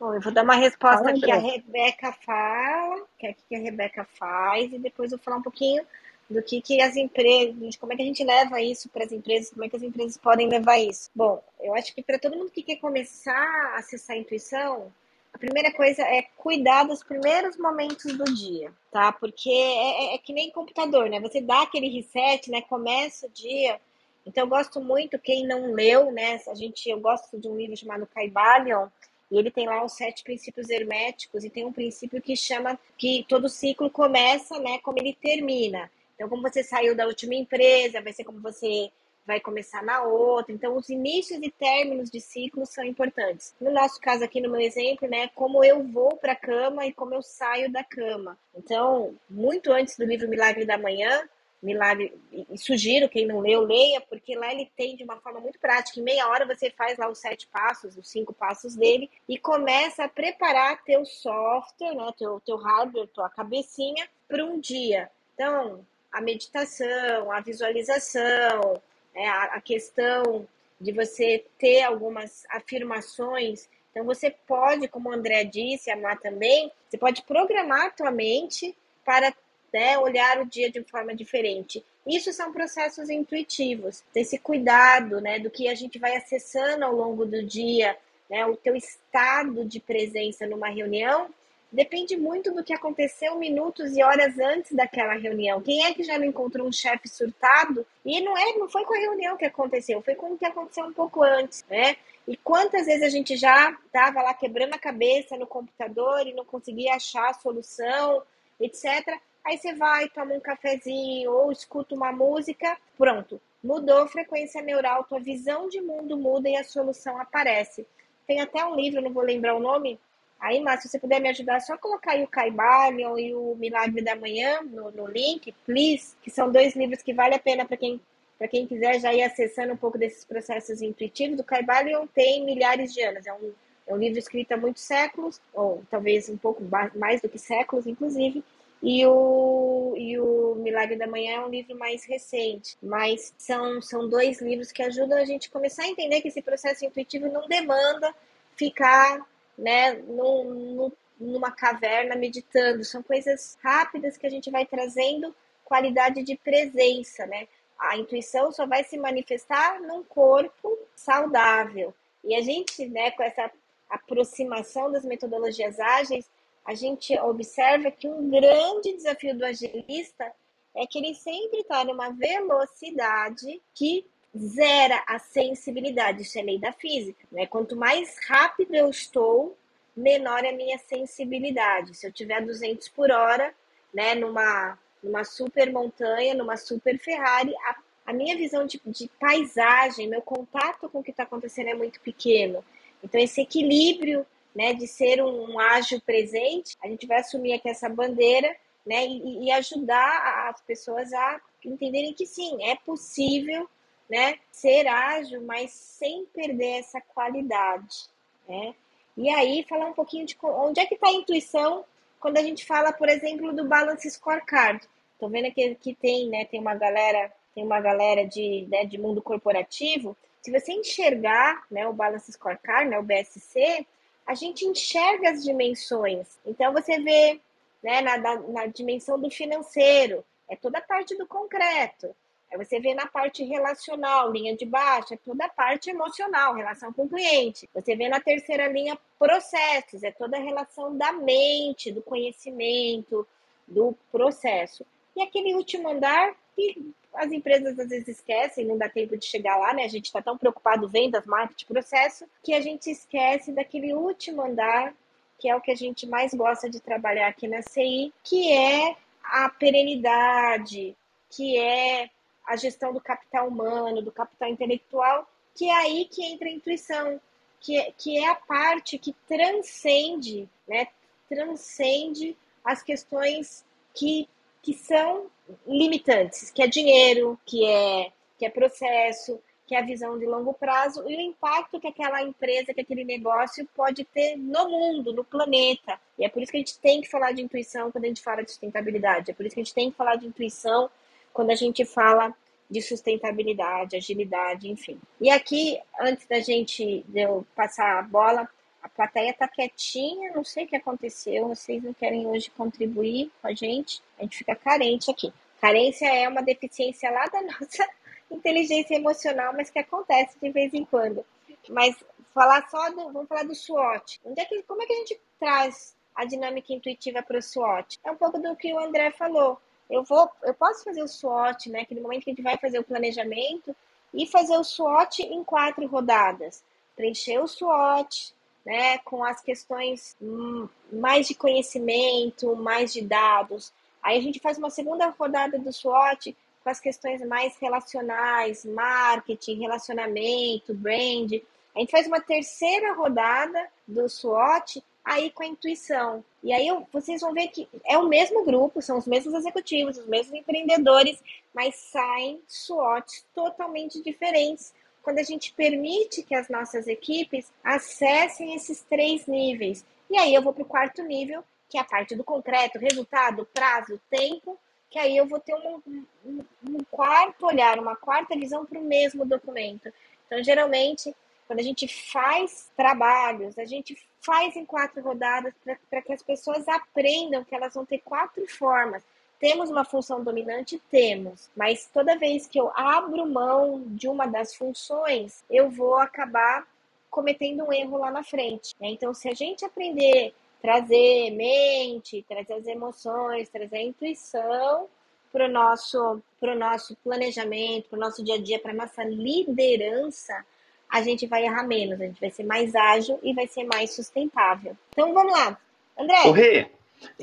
Bom, eu vou dar uma resposta fala, que a Rebeca fala, que é que a Rebeca faz, e depois eu vou falar um pouquinho do que, que as empresas, como é que a gente leva isso para as empresas, como é que as empresas podem levar isso. Bom, eu acho que para todo mundo que quer começar a acessar a intuição, a primeira coisa é cuidar dos primeiros momentos do dia, tá? Porque é, é, é que nem computador, né? Você dá aquele reset, né? Começa o dia. Então, eu gosto muito, quem não leu, né? A gente, eu gosto de um livro chamado Caibalion, e ele tem lá os sete princípios herméticos, e tem um princípio que chama que todo ciclo começa, né? Como ele termina. Então, como você saiu da última empresa, vai ser como você vai começar na outra. Então, os inícios e términos de ciclos são importantes. No nosso caso aqui, no meu exemplo, né, como eu vou para a cama e como eu saio da cama. Então, muito antes do livro Milagre da Manhã, Milagre, e sugiro quem não leu, leia, porque lá ele tem de uma forma muito prática. Em meia hora você faz lá os sete passos, os cinco passos dele, e começa a preparar teu software, né, teu, teu hardware, tua cabecinha, para um dia. Então, a meditação, a visualização, é, a, a questão de você ter algumas afirmações. Então, você pode, como o André disse, a Má também, você pode programar a tua mente para né, olhar o dia de forma diferente. Isso são processos intuitivos, esse cuidado né, do que a gente vai acessando ao longo do dia, né, o teu estado de presença numa reunião depende muito do que aconteceu minutos e horas antes daquela reunião. Quem é que já não encontrou um chefe surtado? E não é, não foi com a reunião que aconteceu, foi com o que aconteceu um pouco antes, né? E quantas vezes a gente já estava lá quebrando a cabeça no computador e não conseguia achar a solução, etc. Aí você vai, toma um cafezinho ou escuta uma música, pronto, mudou a frequência neural, tua visão de mundo muda e a solução aparece. Tem até um livro, não vou lembrar o nome, Aí, Márcio, se você puder me ajudar, é só colocar aí o Caibalion e o Milagre da Manhã no, no link, please, que são dois livros que vale a pena para quem para quem quiser já ir acessando um pouco desses processos intuitivos. O Caibalion tem milhares de anos, é um, é um livro escrito há muitos séculos, ou talvez um pouco mais do que séculos, inclusive, e o, e o Milagre da Manhã é um livro mais recente, mas são, são dois livros que ajudam a gente começar a entender que esse processo intuitivo não demanda ficar né, num, numa caverna meditando. São coisas rápidas que a gente vai trazendo qualidade de presença, né? A intuição só vai se manifestar num corpo saudável. E a gente, né, com essa aproximação das metodologias ágeis, a gente observa que um grande desafio do agilista é que ele sempre está numa velocidade que zera a sensibilidade. Isso é lei da física. Né? Quanto mais rápido eu estou, menor é a minha sensibilidade. Se eu tiver 200 por hora, né, numa, numa super montanha, numa super Ferrari, a, a minha visão de, de paisagem, meu contato com o que está acontecendo é muito pequeno. Então, esse equilíbrio né, de ser um, um ágil presente, a gente vai assumir aqui essa bandeira né, e, e ajudar as pessoas a entenderem que sim, é possível né, ser ágil, mas sem perder essa qualidade. Né? E aí, falar um pouquinho de onde é que está a intuição quando a gente fala, por exemplo, do Balance Scorecard. Estou vendo aqui que tem, né, tem uma galera, tem uma galera de, né, de mundo corporativo. Se você enxergar né, o Balance Scorecard, né, o BSC, a gente enxerga as dimensões. Então, você vê né, na, na, na dimensão do financeiro, é toda a parte do concreto. Aí você vê na parte relacional, linha de baixo, é toda a parte emocional, relação com o cliente. Você vê na terceira linha processos, é toda a relação da mente, do conhecimento, do processo. E aquele último andar que as empresas às vezes esquecem, não dá tempo de chegar lá, né? A gente está tão preocupado vendas, marketing, processo, que a gente esquece daquele último andar, que é o que a gente mais gosta de trabalhar aqui na CI, que é a perenidade, que é a gestão do capital humano, do capital intelectual, que é aí que entra a intuição, que, é, que é a parte que transcende, né, transcende as questões que, que são limitantes, que é dinheiro, que é, que é processo, que é a visão de longo prazo e o impacto que aquela empresa, que aquele negócio pode ter no mundo, no planeta. E é por isso que a gente tem que falar de intuição quando a gente fala de sustentabilidade. É por isso que a gente tem que falar de intuição quando a gente fala de sustentabilidade, agilidade, enfim. E aqui, antes da gente de eu passar a bola, a plateia tá quietinha, não sei o que aconteceu, vocês não querem hoje contribuir com a gente, a gente fica carente aqui. Carência é uma deficiência lá da nossa inteligência emocional, mas que acontece de vez em quando. Mas falar só do, vamos falar do SWOT. Onde é que, como é que a gente traz a dinâmica intuitiva para o SWOT? É um pouco do que o André falou. Eu vou, eu posso fazer o SWOT, né? Que no momento que a gente vai fazer o planejamento e fazer o SWOT em quatro rodadas, preencher o SWOT, né? Com as questões hum, mais de conhecimento, mais de dados. Aí a gente faz uma segunda rodada do SWOT com as questões mais relacionais, marketing, relacionamento, brand. A gente faz uma terceira rodada do SWOT aí com a intuição. E aí vocês vão ver que é o mesmo grupo, são os mesmos executivos, os mesmos empreendedores, mas saem SWOTs totalmente diferentes quando a gente permite que as nossas equipes acessem esses três níveis. E aí eu vou para o quarto nível, que é a parte do concreto, resultado, prazo, tempo, que aí eu vou ter um, um, um quarto olhar, uma quarta visão para o mesmo documento. Então, geralmente, quando a gente faz trabalhos, a gente faz em quatro rodadas para que as pessoas aprendam que elas vão ter quatro formas. Temos uma função dominante? Temos, mas toda vez que eu abro mão de uma das funções, eu vou acabar cometendo um erro lá na frente. Né? Então, se a gente aprender trazer mente, trazer as emoções, trazer a intuição para o nosso, pro nosso planejamento, para o nosso dia a dia, para a nossa liderança, a gente vai errar menos, a gente vai ser mais ágil e vai ser mais sustentável. Então vamos lá. André. Correr.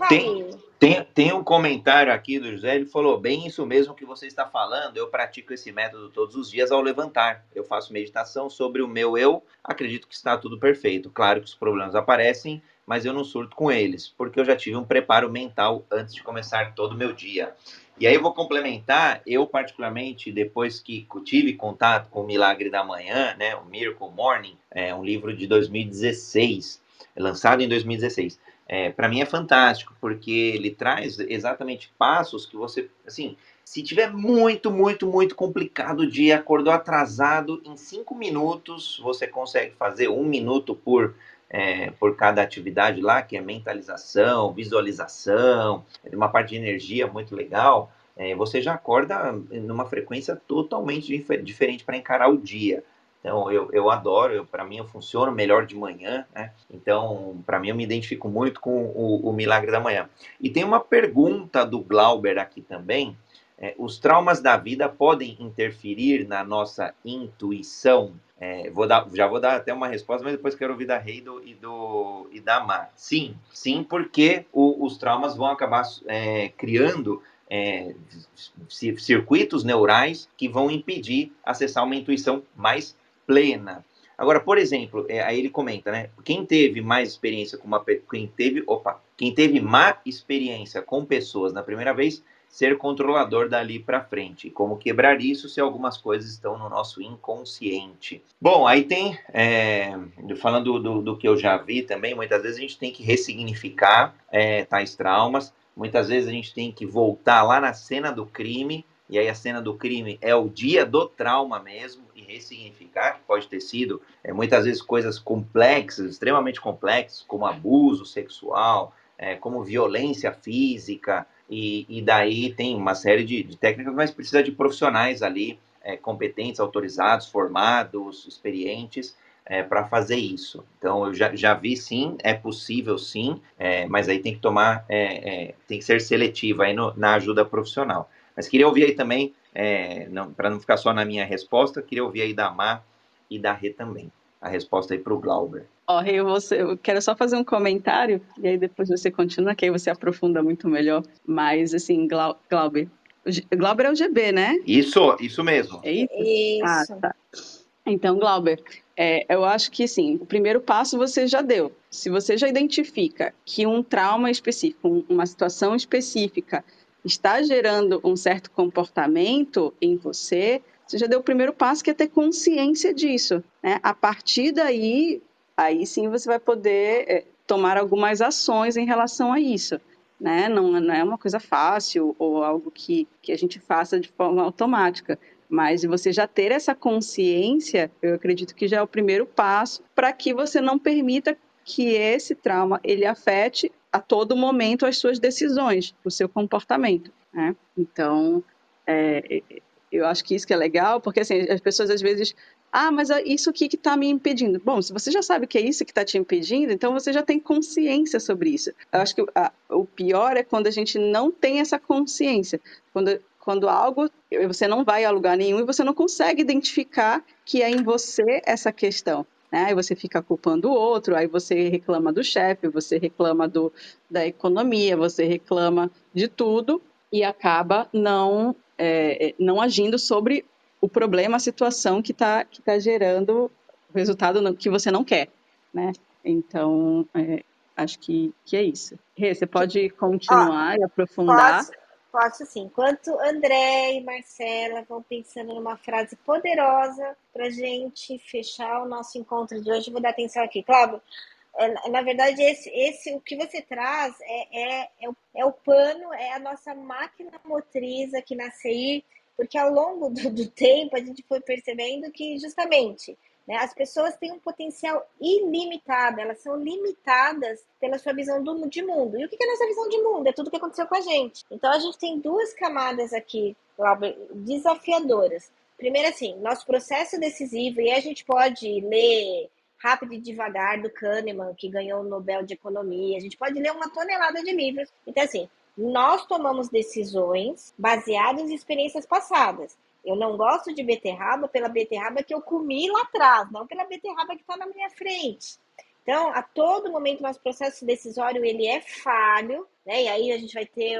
Tem, tem, tem um comentário aqui do José, ele falou, bem isso mesmo que você está falando, eu pratico esse método todos os dias ao levantar. Eu faço meditação sobre o meu eu, acredito que está tudo perfeito. Claro que os problemas aparecem, mas eu não surto com eles, porque eu já tive um preparo mental antes de começar todo o meu dia. E aí eu vou complementar, eu particularmente, depois que tive contato com o Milagre da Manhã, né, o Miracle Morning, é um livro de 2016, lançado em 2016. É, para mim é fantástico, porque ele traz exatamente passos que você, assim, se tiver muito, muito, muito complicado o dia, acordou atrasado, em cinco minutos você consegue fazer um minuto por é, por cada atividade lá, que é mentalização, visualização, é uma parte de energia muito legal, é, você já acorda numa frequência totalmente dif diferente para encarar o dia. Então, eu, eu adoro, para mim, eu funciono melhor de manhã, né? Então, para mim, eu me identifico muito com o, o, Milagre da Manhã. E tem uma pergunta do Glauber aqui também. É, os traumas da vida podem interferir na nossa intuição? É, vou dar, já vou dar até uma resposta, mas depois quero ouvir da Rei e, do, e da Mar. Sim, sim, porque o, os traumas vão acabar é, criando é, circuitos neurais que vão impedir acessar uma intuição mais plena. Agora, por exemplo, é, aí ele comenta, né? Quem teve mais experiência com uma quem teve, opa, quem teve má experiência com pessoas na primeira vez ser controlador dali para frente. Como quebrar isso se algumas coisas estão no nosso inconsciente. Bom, aí tem, é, falando do, do, que eu já vi também, muitas vezes a gente tem que ressignificar é, tais traumas, muitas vezes a gente tem que voltar lá na cena do crime, e aí a cena do crime é o dia do trauma mesmo, ressignificar, que pode ter sido é, muitas vezes coisas complexas, extremamente complexas, como abuso sexual, é, como violência física, e, e daí tem uma série de, de técnicas, mas precisa de profissionais ali, é, competentes, autorizados, formados, experientes, é, para fazer isso. Então, eu já, já vi sim, é possível sim, é, mas aí tem que tomar, é, é tem que ser seletivo aí no, na ajuda profissional. Mas queria ouvir aí também, é, para não ficar só na minha resposta, queria ouvir aí da Mar e da Rê também, a resposta aí para o Glauber. Ó, eu, você, eu quero só fazer um comentário, e aí depois você continua, que aí você aprofunda muito melhor. Mas, assim, Glau, Glauber, Glauber é o GB, né? Isso, isso mesmo. É isso? Isso. Ah, tá. Então, Glauber, é, eu acho que sim, o primeiro passo você já deu. Se você já identifica que um trauma específico, uma situação específica está gerando um certo comportamento em você, você já deu o primeiro passo que é ter consciência disso. Né? A partir daí, aí sim você vai poder é, tomar algumas ações em relação a isso. Né? Não, não, é uma coisa fácil ou algo que, que a gente faça de forma automática. Mas você já ter essa consciência, eu acredito que já é o primeiro passo para que você não permita que esse trauma ele afete a todo momento as suas decisões, o seu comportamento. Né? Então, é, eu acho que isso que é legal, porque assim, as pessoas às vezes ah, mas isso aqui que está me impedindo. Bom, se você já sabe que é isso que está te impedindo, então você já tem consciência sobre isso. Eu acho que a, o pior é quando a gente não tem essa consciência. Quando, quando algo, você não vai a lugar nenhum e você não consegue identificar que é em você essa questão. Né? Aí você fica culpando o outro, aí você reclama do chefe, você reclama do, da economia, você reclama de tudo e acaba não, é, não agindo sobre o problema, a situação que está que tá gerando o resultado que você não quer, né? Então, é, acho que, que é isso. Rê, você pode continuar Ó, e aprofundar? Posso, posso sim. Enquanto André e Marcela vão pensando numa frase poderosa para gente fechar o nosso encontro de hoje, vou dar atenção aqui. Cláudio, é, na verdade, esse, esse o que você traz é, é, é, o, é o pano, é a nossa máquina motriz aqui na CI porque ao longo do, do tempo a gente foi percebendo que justamente né, as pessoas têm um potencial ilimitado, elas são limitadas pela sua visão do, de mundo. E o que é a nossa visão de mundo? É tudo que aconteceu com a gente. Então a gente tem duas camadas aqui, desafiadoras. Primeiro, assim, nosso processo decisivo, e a gente pode ler Rápido e Devagar, do Kahneman, que ganhou o Nobel de Economia. A gente pode ler uma tonelada de livros. Então, assim, nós tomamos decisões baseadas em experiências passadas. Eu não gosto de beterraba pela beterraba que eu comi lá atrás, não pela beterraba que está na minha frente. Então, a todo momento, nosso processo decisório ele é falho, né? E aí a gente vai ter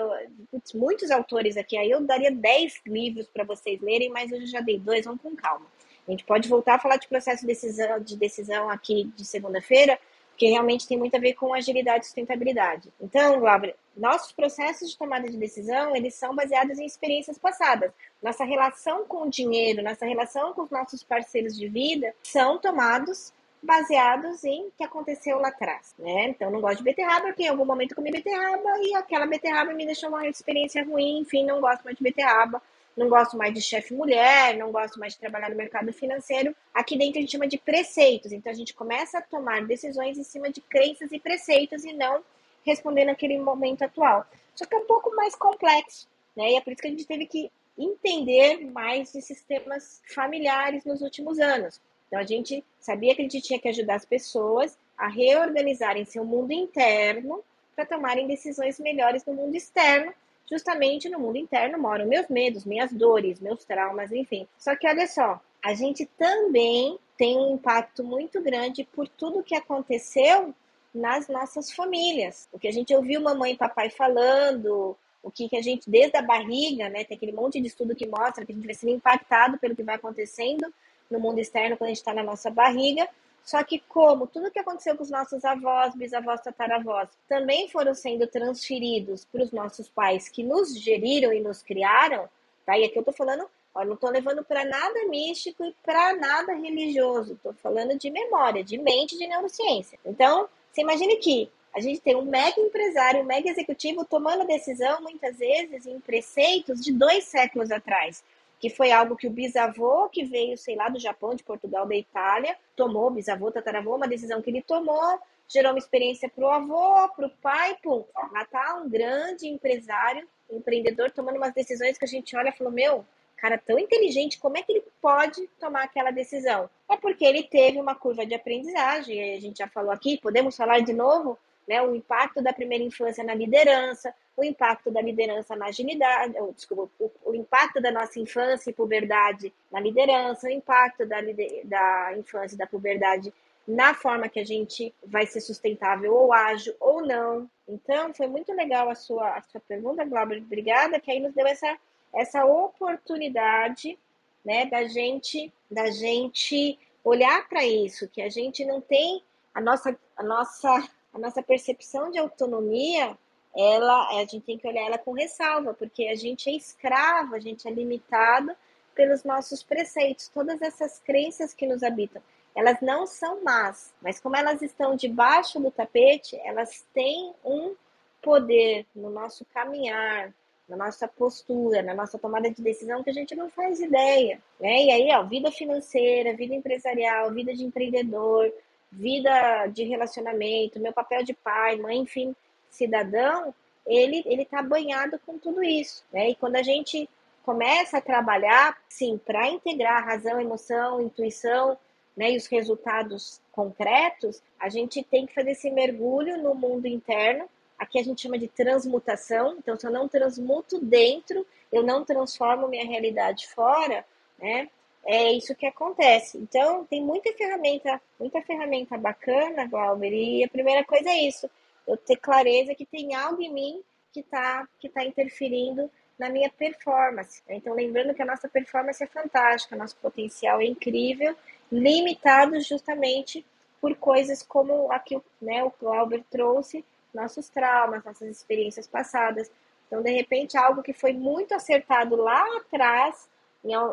putz, muitos autores aqui. Aí eu daria 10 livros para vocês lerem, mas eu já dei dois, vamos com calma. A gente pode voltar a falar de processo de decisão, de decisão aqui de segunda-feira, que realmente tem muito a ver com agilidade e sustentabilidade. Então, Glauber, nossos processos de tomada de decisão, eles são baseados em experiências passadas. Nossa relação com o dinheiro, nossa relação com os nossos parceiros de vida são tomados baseados em o que aconteceu lá atrás, né? Então, não gosto de beterraba porque em algum momento comi beterraba e aquela beterraba me deixou uma experiência ruim, enfim, não gosto mais de beterraba não gosto mais de chefe mulher, não gosto mais de trabalhar no mercado financeiro. Aqui dentro a gente chama de preceitos. Então a gente começa a tomar decisões em cima de crenças e preceitos e não responder naquele momento atual. Só que é um pouco mais complexo, né? E é por isso que a gente teve que entender mais de sistemas familiares nos últimos anos. Então a gente sabia que a gente tinha que ajudar as pessoas a reorganizarem seu mundo interno para tomarem decisões melhores no mundo externo justamente no mundo interno moram meus medos, minhas dores, meus traumas, enfim. Só que olha só, a gente também tem um impacto muito grande por tudo que aconteceu nas nossas famílias. O que a gente ouviu mamãe e papai falando, o que, que a gente, desde a barriga, né, tem aquele monte de estudo que mostra que a gente vai sendo impactado pelo que vai acontecendo no mundo externo quando a gente está na nossa barriga, só que como tudo que aconteceu com os nossos avós, bisavós, tataravós, também foram sendo transferidos para os nossos pais que nos geriram e nos criaram, tá? E aqui eu tô falando, ó, não tô levando para nada místico e para nada religioso, tô falando de memória, de mente, de neurociência. Então, você imagine que a gente tem um mega empresário, um mega executivo tomando decisão, muitas vezes, em preceitos de dois séculos atrás que foi algo que o bisavô, que veio, sei lá, do Japão, de Portugal, da Itália, tomou, bisavô, tataravô, uma decisão que ele tomou, gerou uma experiência para o avô, para o pai, pum. Lá tá um grande empresário, empreendedor, tomando umas decisões que a gente olha e falou, meu, cara tão inteligente, como é que ele pode tomar aquela decisão? É porque ele teve uma curva de aprendizagem, a gente já falou aqui, podemos falar de novo, né? O impacto da primeira infância na liderança, o impacto da liderança na agilidade, ou, desculpa, o, o, impacto da nossa infância e puberdade na liderança, o impacto da, da infância e da puberdade na forma que a gente vai ser sustentável ou ágil ou não. Então, foi muito legal a sua, a sua pergunta, Glauber, obrigada, que aí nos deu essa, essa oportunidade né, da gente da gente olhar para isso, que a gente não tem a nossa, a nossa a nossa percepção de autonomia, ela, a gente tem que olhar ela com ressalva, porque a gente é escravo, a gente é limitado pelos nossos preceitos, todas essas crenças que nos habitam. Elas não são más, mas como elas estão debaixo do tapete, elas têm um poder no nosso caminhar, na nossa postura, na nossa tomada de decisão que a gente não faz ideia, né? E aí, ó, vida financeira, vida empresarial, vida de empreendedor, vida de relacionamento, meu papel de pai, mãe, enfim, cidadão, ele ele está banhado com tudo isso, né? E quando a gente começa a trabalhar, sim, para integrar razão, emoção, intuição, né, e os resultados concretos, a gente tem que fazer esse mergulho no mundo interno. Aqui a gente chama de transmutação. Então, se eu não transmuto dentro, eu não transformo minha realidade fora, né? É isso que acontece. Então, tem muita ferramenta, muita ferramenta bacana, Glauber, e a primeira coisa é isso, eu ter clareza que tem algo em mim que está que tá interferindo na minha performance. Então, lembrando que a nossa performance é fantástica, nosso potencial é incrível, limitado justamente por coisas como aqui né, o Glauber trouxe, nossos traumas, nossas experiências passadas. Então, de repente, algo que foi muito acertado lá atrás,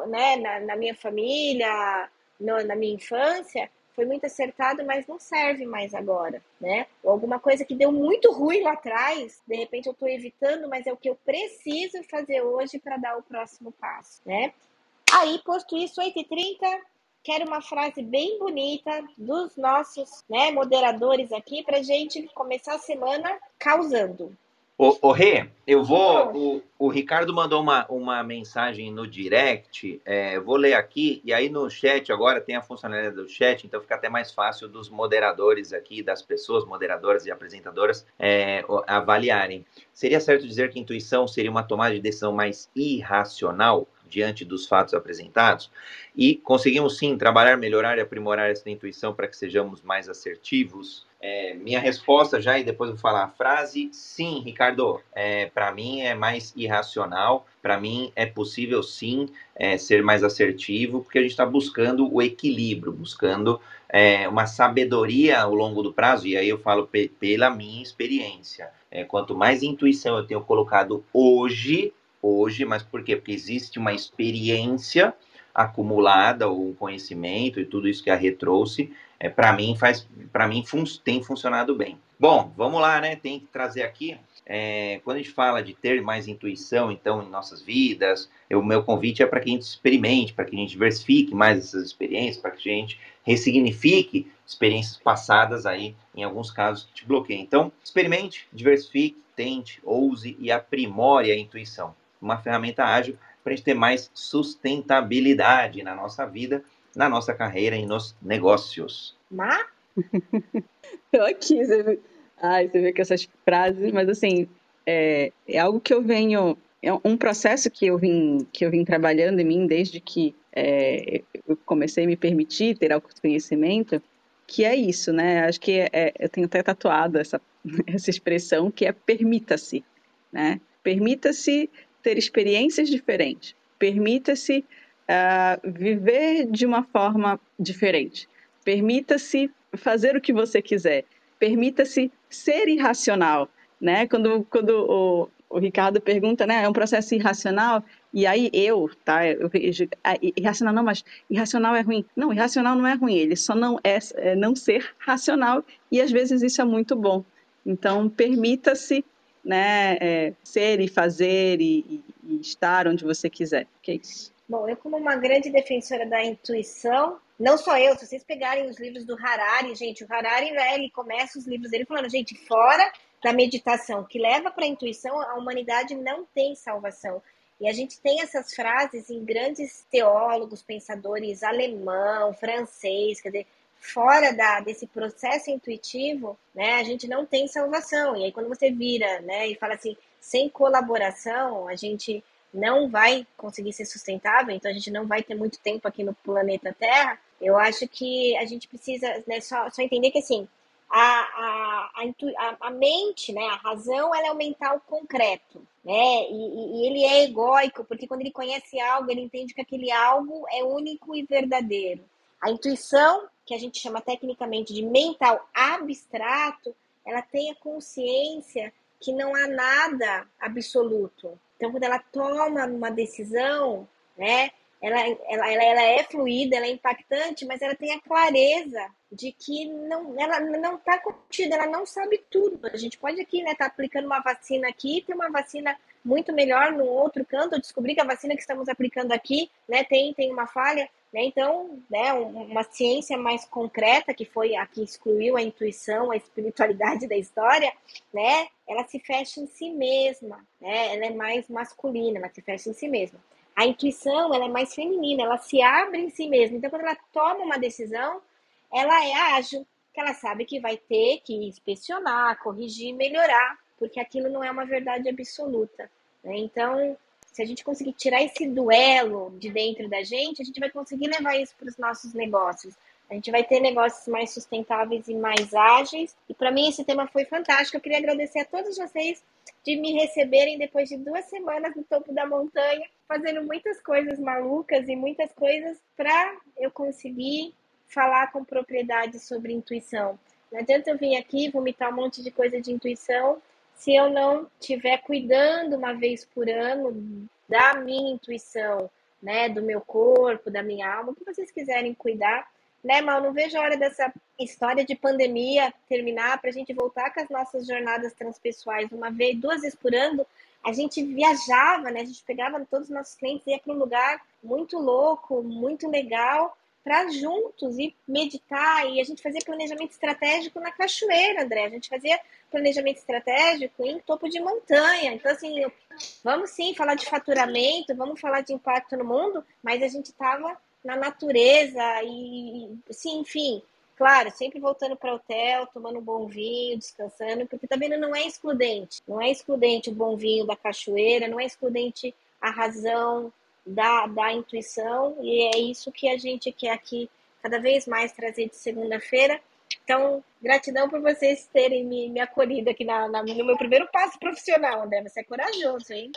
né, na, na minha família, no, na minha infância, foi muito acertado, mas não serve mais agora, né? Ou alguma coisa que deu muito ruim lá atrás, de repente eu estou evitando, mas é o que eu preciso fazer hoje para dar o próximo passo, né? Aí, posto isso, 8h30, quero uma frase bem bonita dos nossos né, moderadores aqui para gente começar a semana causando. Ô, ô Rê, eu vou. O, o, Ricardo mandou uma, uma mensagem no direct, é, vou ler aqui, e aí no chat agora tem a funcionalidade do chat, então fica até mais fácil dos moderadores aqui, das pessoas, moderadoras e apresentadoras, é, avaliarem. Seria certo dizer que intuição seria uma tomada de decisão mais irracional? diante dos fatos apresentados e conseguimos sim trabalhar, melhorar e aprimorar essa intuição para que sejamos mais assertivos. É, minha resposta já, e depois vou falar a frase, sim, Ricardo, é, para mim é mais irracional, para mim é possível sim é, ser mais assertivo, porque a gente está buscando o equilíbrio, buscando é, uma sabedoria ao longo do prazo, e aí eu falo pela minha experiência. É, quanto mais intuição eu tenho colocado hoje, hoje, mas por quê? Porque existe uma experiência acumulada, um conhecimento e tudo isso que a Rê trouxe, é, para mim faz, para mim fun tem funcionado bem. Bom, vamos lá, né? Tem que trazer aqui. É, quando a gente fala de ter mais intuição, então, em nossas vidas, o meu convite é para que a gente experimente, para que a gente diversifique mais essas experiências, para que a gente ressignifique experiências passadas aí, em alguns casos, que te bloqueiam. Então, experimente, diversifique, tente, ouse e aprimore a intuição uma ferramenta ágil para a gente ter mais sustentabilidade na nossa vida, na nossa carreira e nos negócios. Má? Tô aqui, você vê, ai, você vê que essas frases, mas assim, é, é algo que eu venho, é um processo que eu vim, que eu vim trabalhando em mim desde que é, eu comecei a me permitir ter autoconhecimento, que é isso, né? Acho que é, eu tenho até tatuado essa, essa expressão que é permita-se, né? Permita-se ter experiências diferentes. Permita-se uh, viver de uma forma diferente. Permita-se fazer o que você quiser. Permita-se ser irracional. Né? Quando, quando o, o Ricardo pergunta, né, é um processo irracional, e aí eu, tá, eu vejo, ah, irracional não, mas irracional é ruim. Não, irracional não é ruim, ele só não é, é não ser racional, e às vezes isso é muito bom. Então, permita-se né, é, ser e fazer e, e, estar onde você quiser. Que é isso. Bom, eu como uma grande defensora da intuição, não só eu, se vocês pegarem os livros do Harari, gente, o Harari, né, ele começa os livros dele falando, gente, fora da meditação que leva para a intuição, a humanidade não tem salvação. E a gente tem essas frases em grandes teólogos, pensadores alemão, francês, quer dizer, fora da, desse processo intuitivo, né, a gente não tem salvação. E aí quando você vira, né, e fala assim, sem colaboração, a gente não vai conseguir ser sustentável, então a gente não vai ter muito tempo aqui no planeta Terra. Eu acho que a gente precisa né, só, só entender que assim, a, a, a, a, mente, né, a razão, ela é o mental concreto, né, e, e, ele é egóico, porque quando ele conhece algo, ele entende que aquele algo é único e verdadeiro. A intuição, que a gente chama tecnicamente de mental abstrato, ela tem a consciência que não há nada absoluto. Então, quando ela toma uma decisão, né, ela, ela, ela, ela é fluida, ela é impactante, mas ela tem a clareza de que não, ela não está contida, ela não sabe tudo. A gente pode aqui, né, estar tá aplicando uma vacina aqui, ter uma vacina muito melhor no outro canto, descobrir que a vacina que estamos aplicando aqui, né, tem, tem uma falha? Então, né, uma ciência mais concreta, que foi a que excluiu a intuição, a espiritualidade da história, né, ela se fecha em si mesma, né? ela é mais masculina, ela se fecha em si mesma. A intuição ela é mais feminina, ela se abre em si mesma. Então, quando ela toma uma decisão, ela é ágil, que ela sabe que vai ter que inspecionar, corrigir, melhorar, porque aquilo não é uma verdade absoluta. Né? Então, se a gente conseguir tirar esse duelo de dentro da gente, a gente vai conseguir levar isso para os nossos negócios. A gente vai ter negócios mais sustentáveis e mais ágeis. E para mim esse tema foi fantástico. Eu queria agradecer a todos vocês de me receberem depois de duas semanas no topo da montanha, fazendo muitas coisas malucas e muitas coisas para eu conseguir falar com propriedade sobre intuição. Não adianta eu vir aqui vomitar um monte de coisa de intuição se eu não estiver cuidando uma vez por ano da minha intuição, né, do meu corpo, da minha alma, o que vocês quiserem cuidar, né, Mal? Não vejo a hora dessa história de pandemia terminar para a gente voltar com as nossas jornadas transpessoais uma vez, duas vezes por ano. A gente viajava, né? A gente pegava todos os nossos clientes e ia para um lugar muito louco, muito legal para juntos e meditar e a gente fazia planejamento estratégico na cachoeira, André. A gente fazia planejamento estratégico em topo de montanha. Então, assim, vamos sim falar de faturamento, vamos falar de impacto no mundo, mas a gente estava na natureza e, sim, enfim, claro, sempre voltando para hotel, tomando um bom vinho, descansando, porque também não é excludente. Não é excludente o bom vinho da cachoeira, não é excludente a razão da, da intuição, e é isso que a gente quer aqui cada vez mais trazer de segunda-feira. Então, gratidão por vocês terem me, me acolhido aqui na, na, no meu primeiro passo profissional, André. Você é corajoso, hein?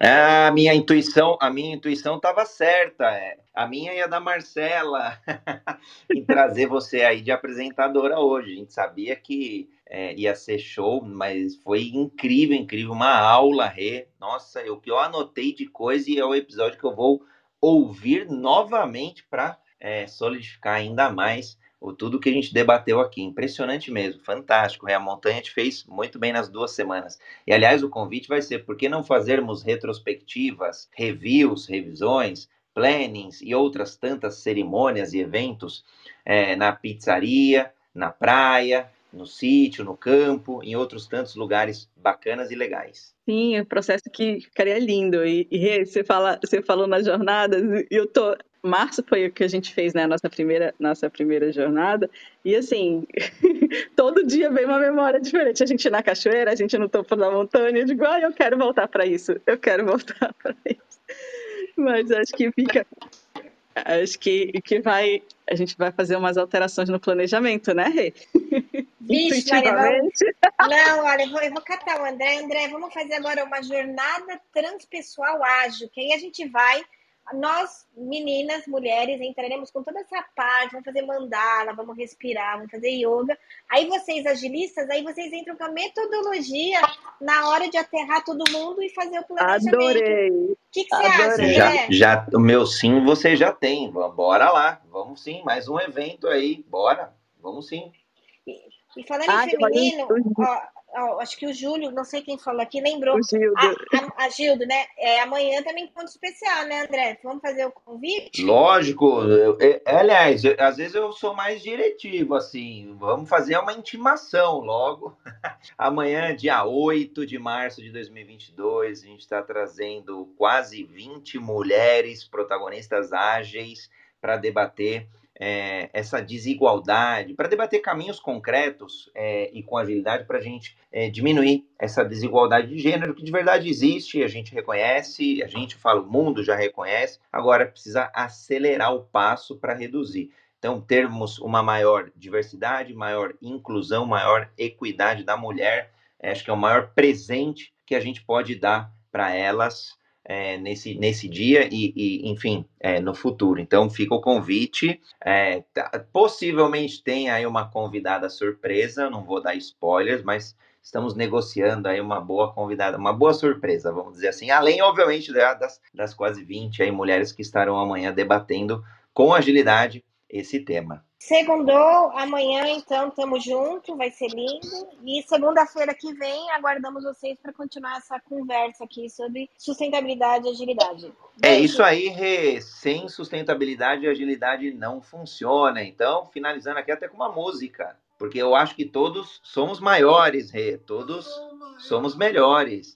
A minha intuição, a minha intuição estava certa. É. A minha e a da Marcela em trazer você aí de apresentadora hoje. A gente sabia que é, ia ser show, mas foi incrível, incrível, uma aula, Rê. Nossa, o que eu anotei de coisa e é o episódio que eu vou ouvir novamente para é, solidificar ainda mais o tudo que a gente debateu aqui. Impressionante mesmo, fantástico. Rê. A montanha te fez muito bem nas duas semanas. E aliás, o convite vai ser: por que não fazermos retrospectivas, reviews, revisões? plannings e outras tantas cerimônias e eventos é, na pizzaria, na praia, no sítio, no campo, em outros tantos lugares bacanas e legais. Sim, é um processo que ficaria lindo. E, e você, fala, você falou nas jornadas, e eu tô. Março foi o que a gente fez, né? Nossa primeira, nossa primeira jornada. E assim, todo dia vem uma memória diferente. A gente na cachoeira, a gente no topo da montanha. Eu digo, ah, eu quero voltar para isso. Eu quero voltar para isso. Mas acho que fica acho que, que vai, a gente vai fazer umas alterações no planejamento, né, Rê? Vixe, Maria, não, olha, eu vou, eu vou catar o André. André, vamos fazer agora uma jornada transpessoal ágil, que aí a gente vai nós, meninas, mulheres, entraremos com toda essa parte, vamos fazer mandala, vamos respirar, vamos fazer yoga. Aí vocês, agilistas, aí vocês entram com a metodologia na hora de aterrar todo mundo e fazer o planejamento. Adorei. O que, que você acha, já, já, O meu sim você já tem. Bora lá. Vamos sim, mais um evento aí. Bora. Vamos sim. E, e falando ah, em feminino, ó, acho que o Júlio, não sei quem falou aqui, lembrou. O Gildo. A, a, a Gildo, né? É, amanhã também encontro especial, né, André? Vamos fazer o convite? Lógico. Eu, eu, aliás, eu, às vezes eu sou mais diretivo, assim. Vamos fazer uma intimação logo. amanhã, dia 8 de março de 2022, a gente está trazendo quase 20 mulheres protagonistas ágeis para debater é, essa desigualdade, para debater caminhos concretos é, e com agilidade para a gente é, diminuir essa desigualdade de gênero que de verdade existe, a gente reconhece, a gente fala, o mundo já reconhece, agora precisa acelerar o passo para reduzir. Então, termos uma maior diversidade, maior inclusão, maior equidade da mulher, acho que é o maior presente que a gente pode dar para elas é, nesse, nesse dia e, e enfim, é, no futuro. Então, fica o convite. É, tá, possivelmente tem aí uma convidada surpresa, não vou dar spoilers, mas estamos negociando aí uma boa convidada, uma boa surpresa, vamos dizer assim. Além, obviamente, das, das quase 20 aí mulheres que estarão amanhã debatendo com agilidade esse tema. Segundou, amanhã então tamo junto, vai ser lindo. E segunda-feira que vem aguardamos vocês para continuar essa conversa aqui sobre sustentabilidade e agilidade. É isso aí, Rê. Sem sustentabilidade e agilidade não funciona. Então, finalizando aqui até com uma música, porque eu acho que todos somos maiores, Rê. Todos somos melhores.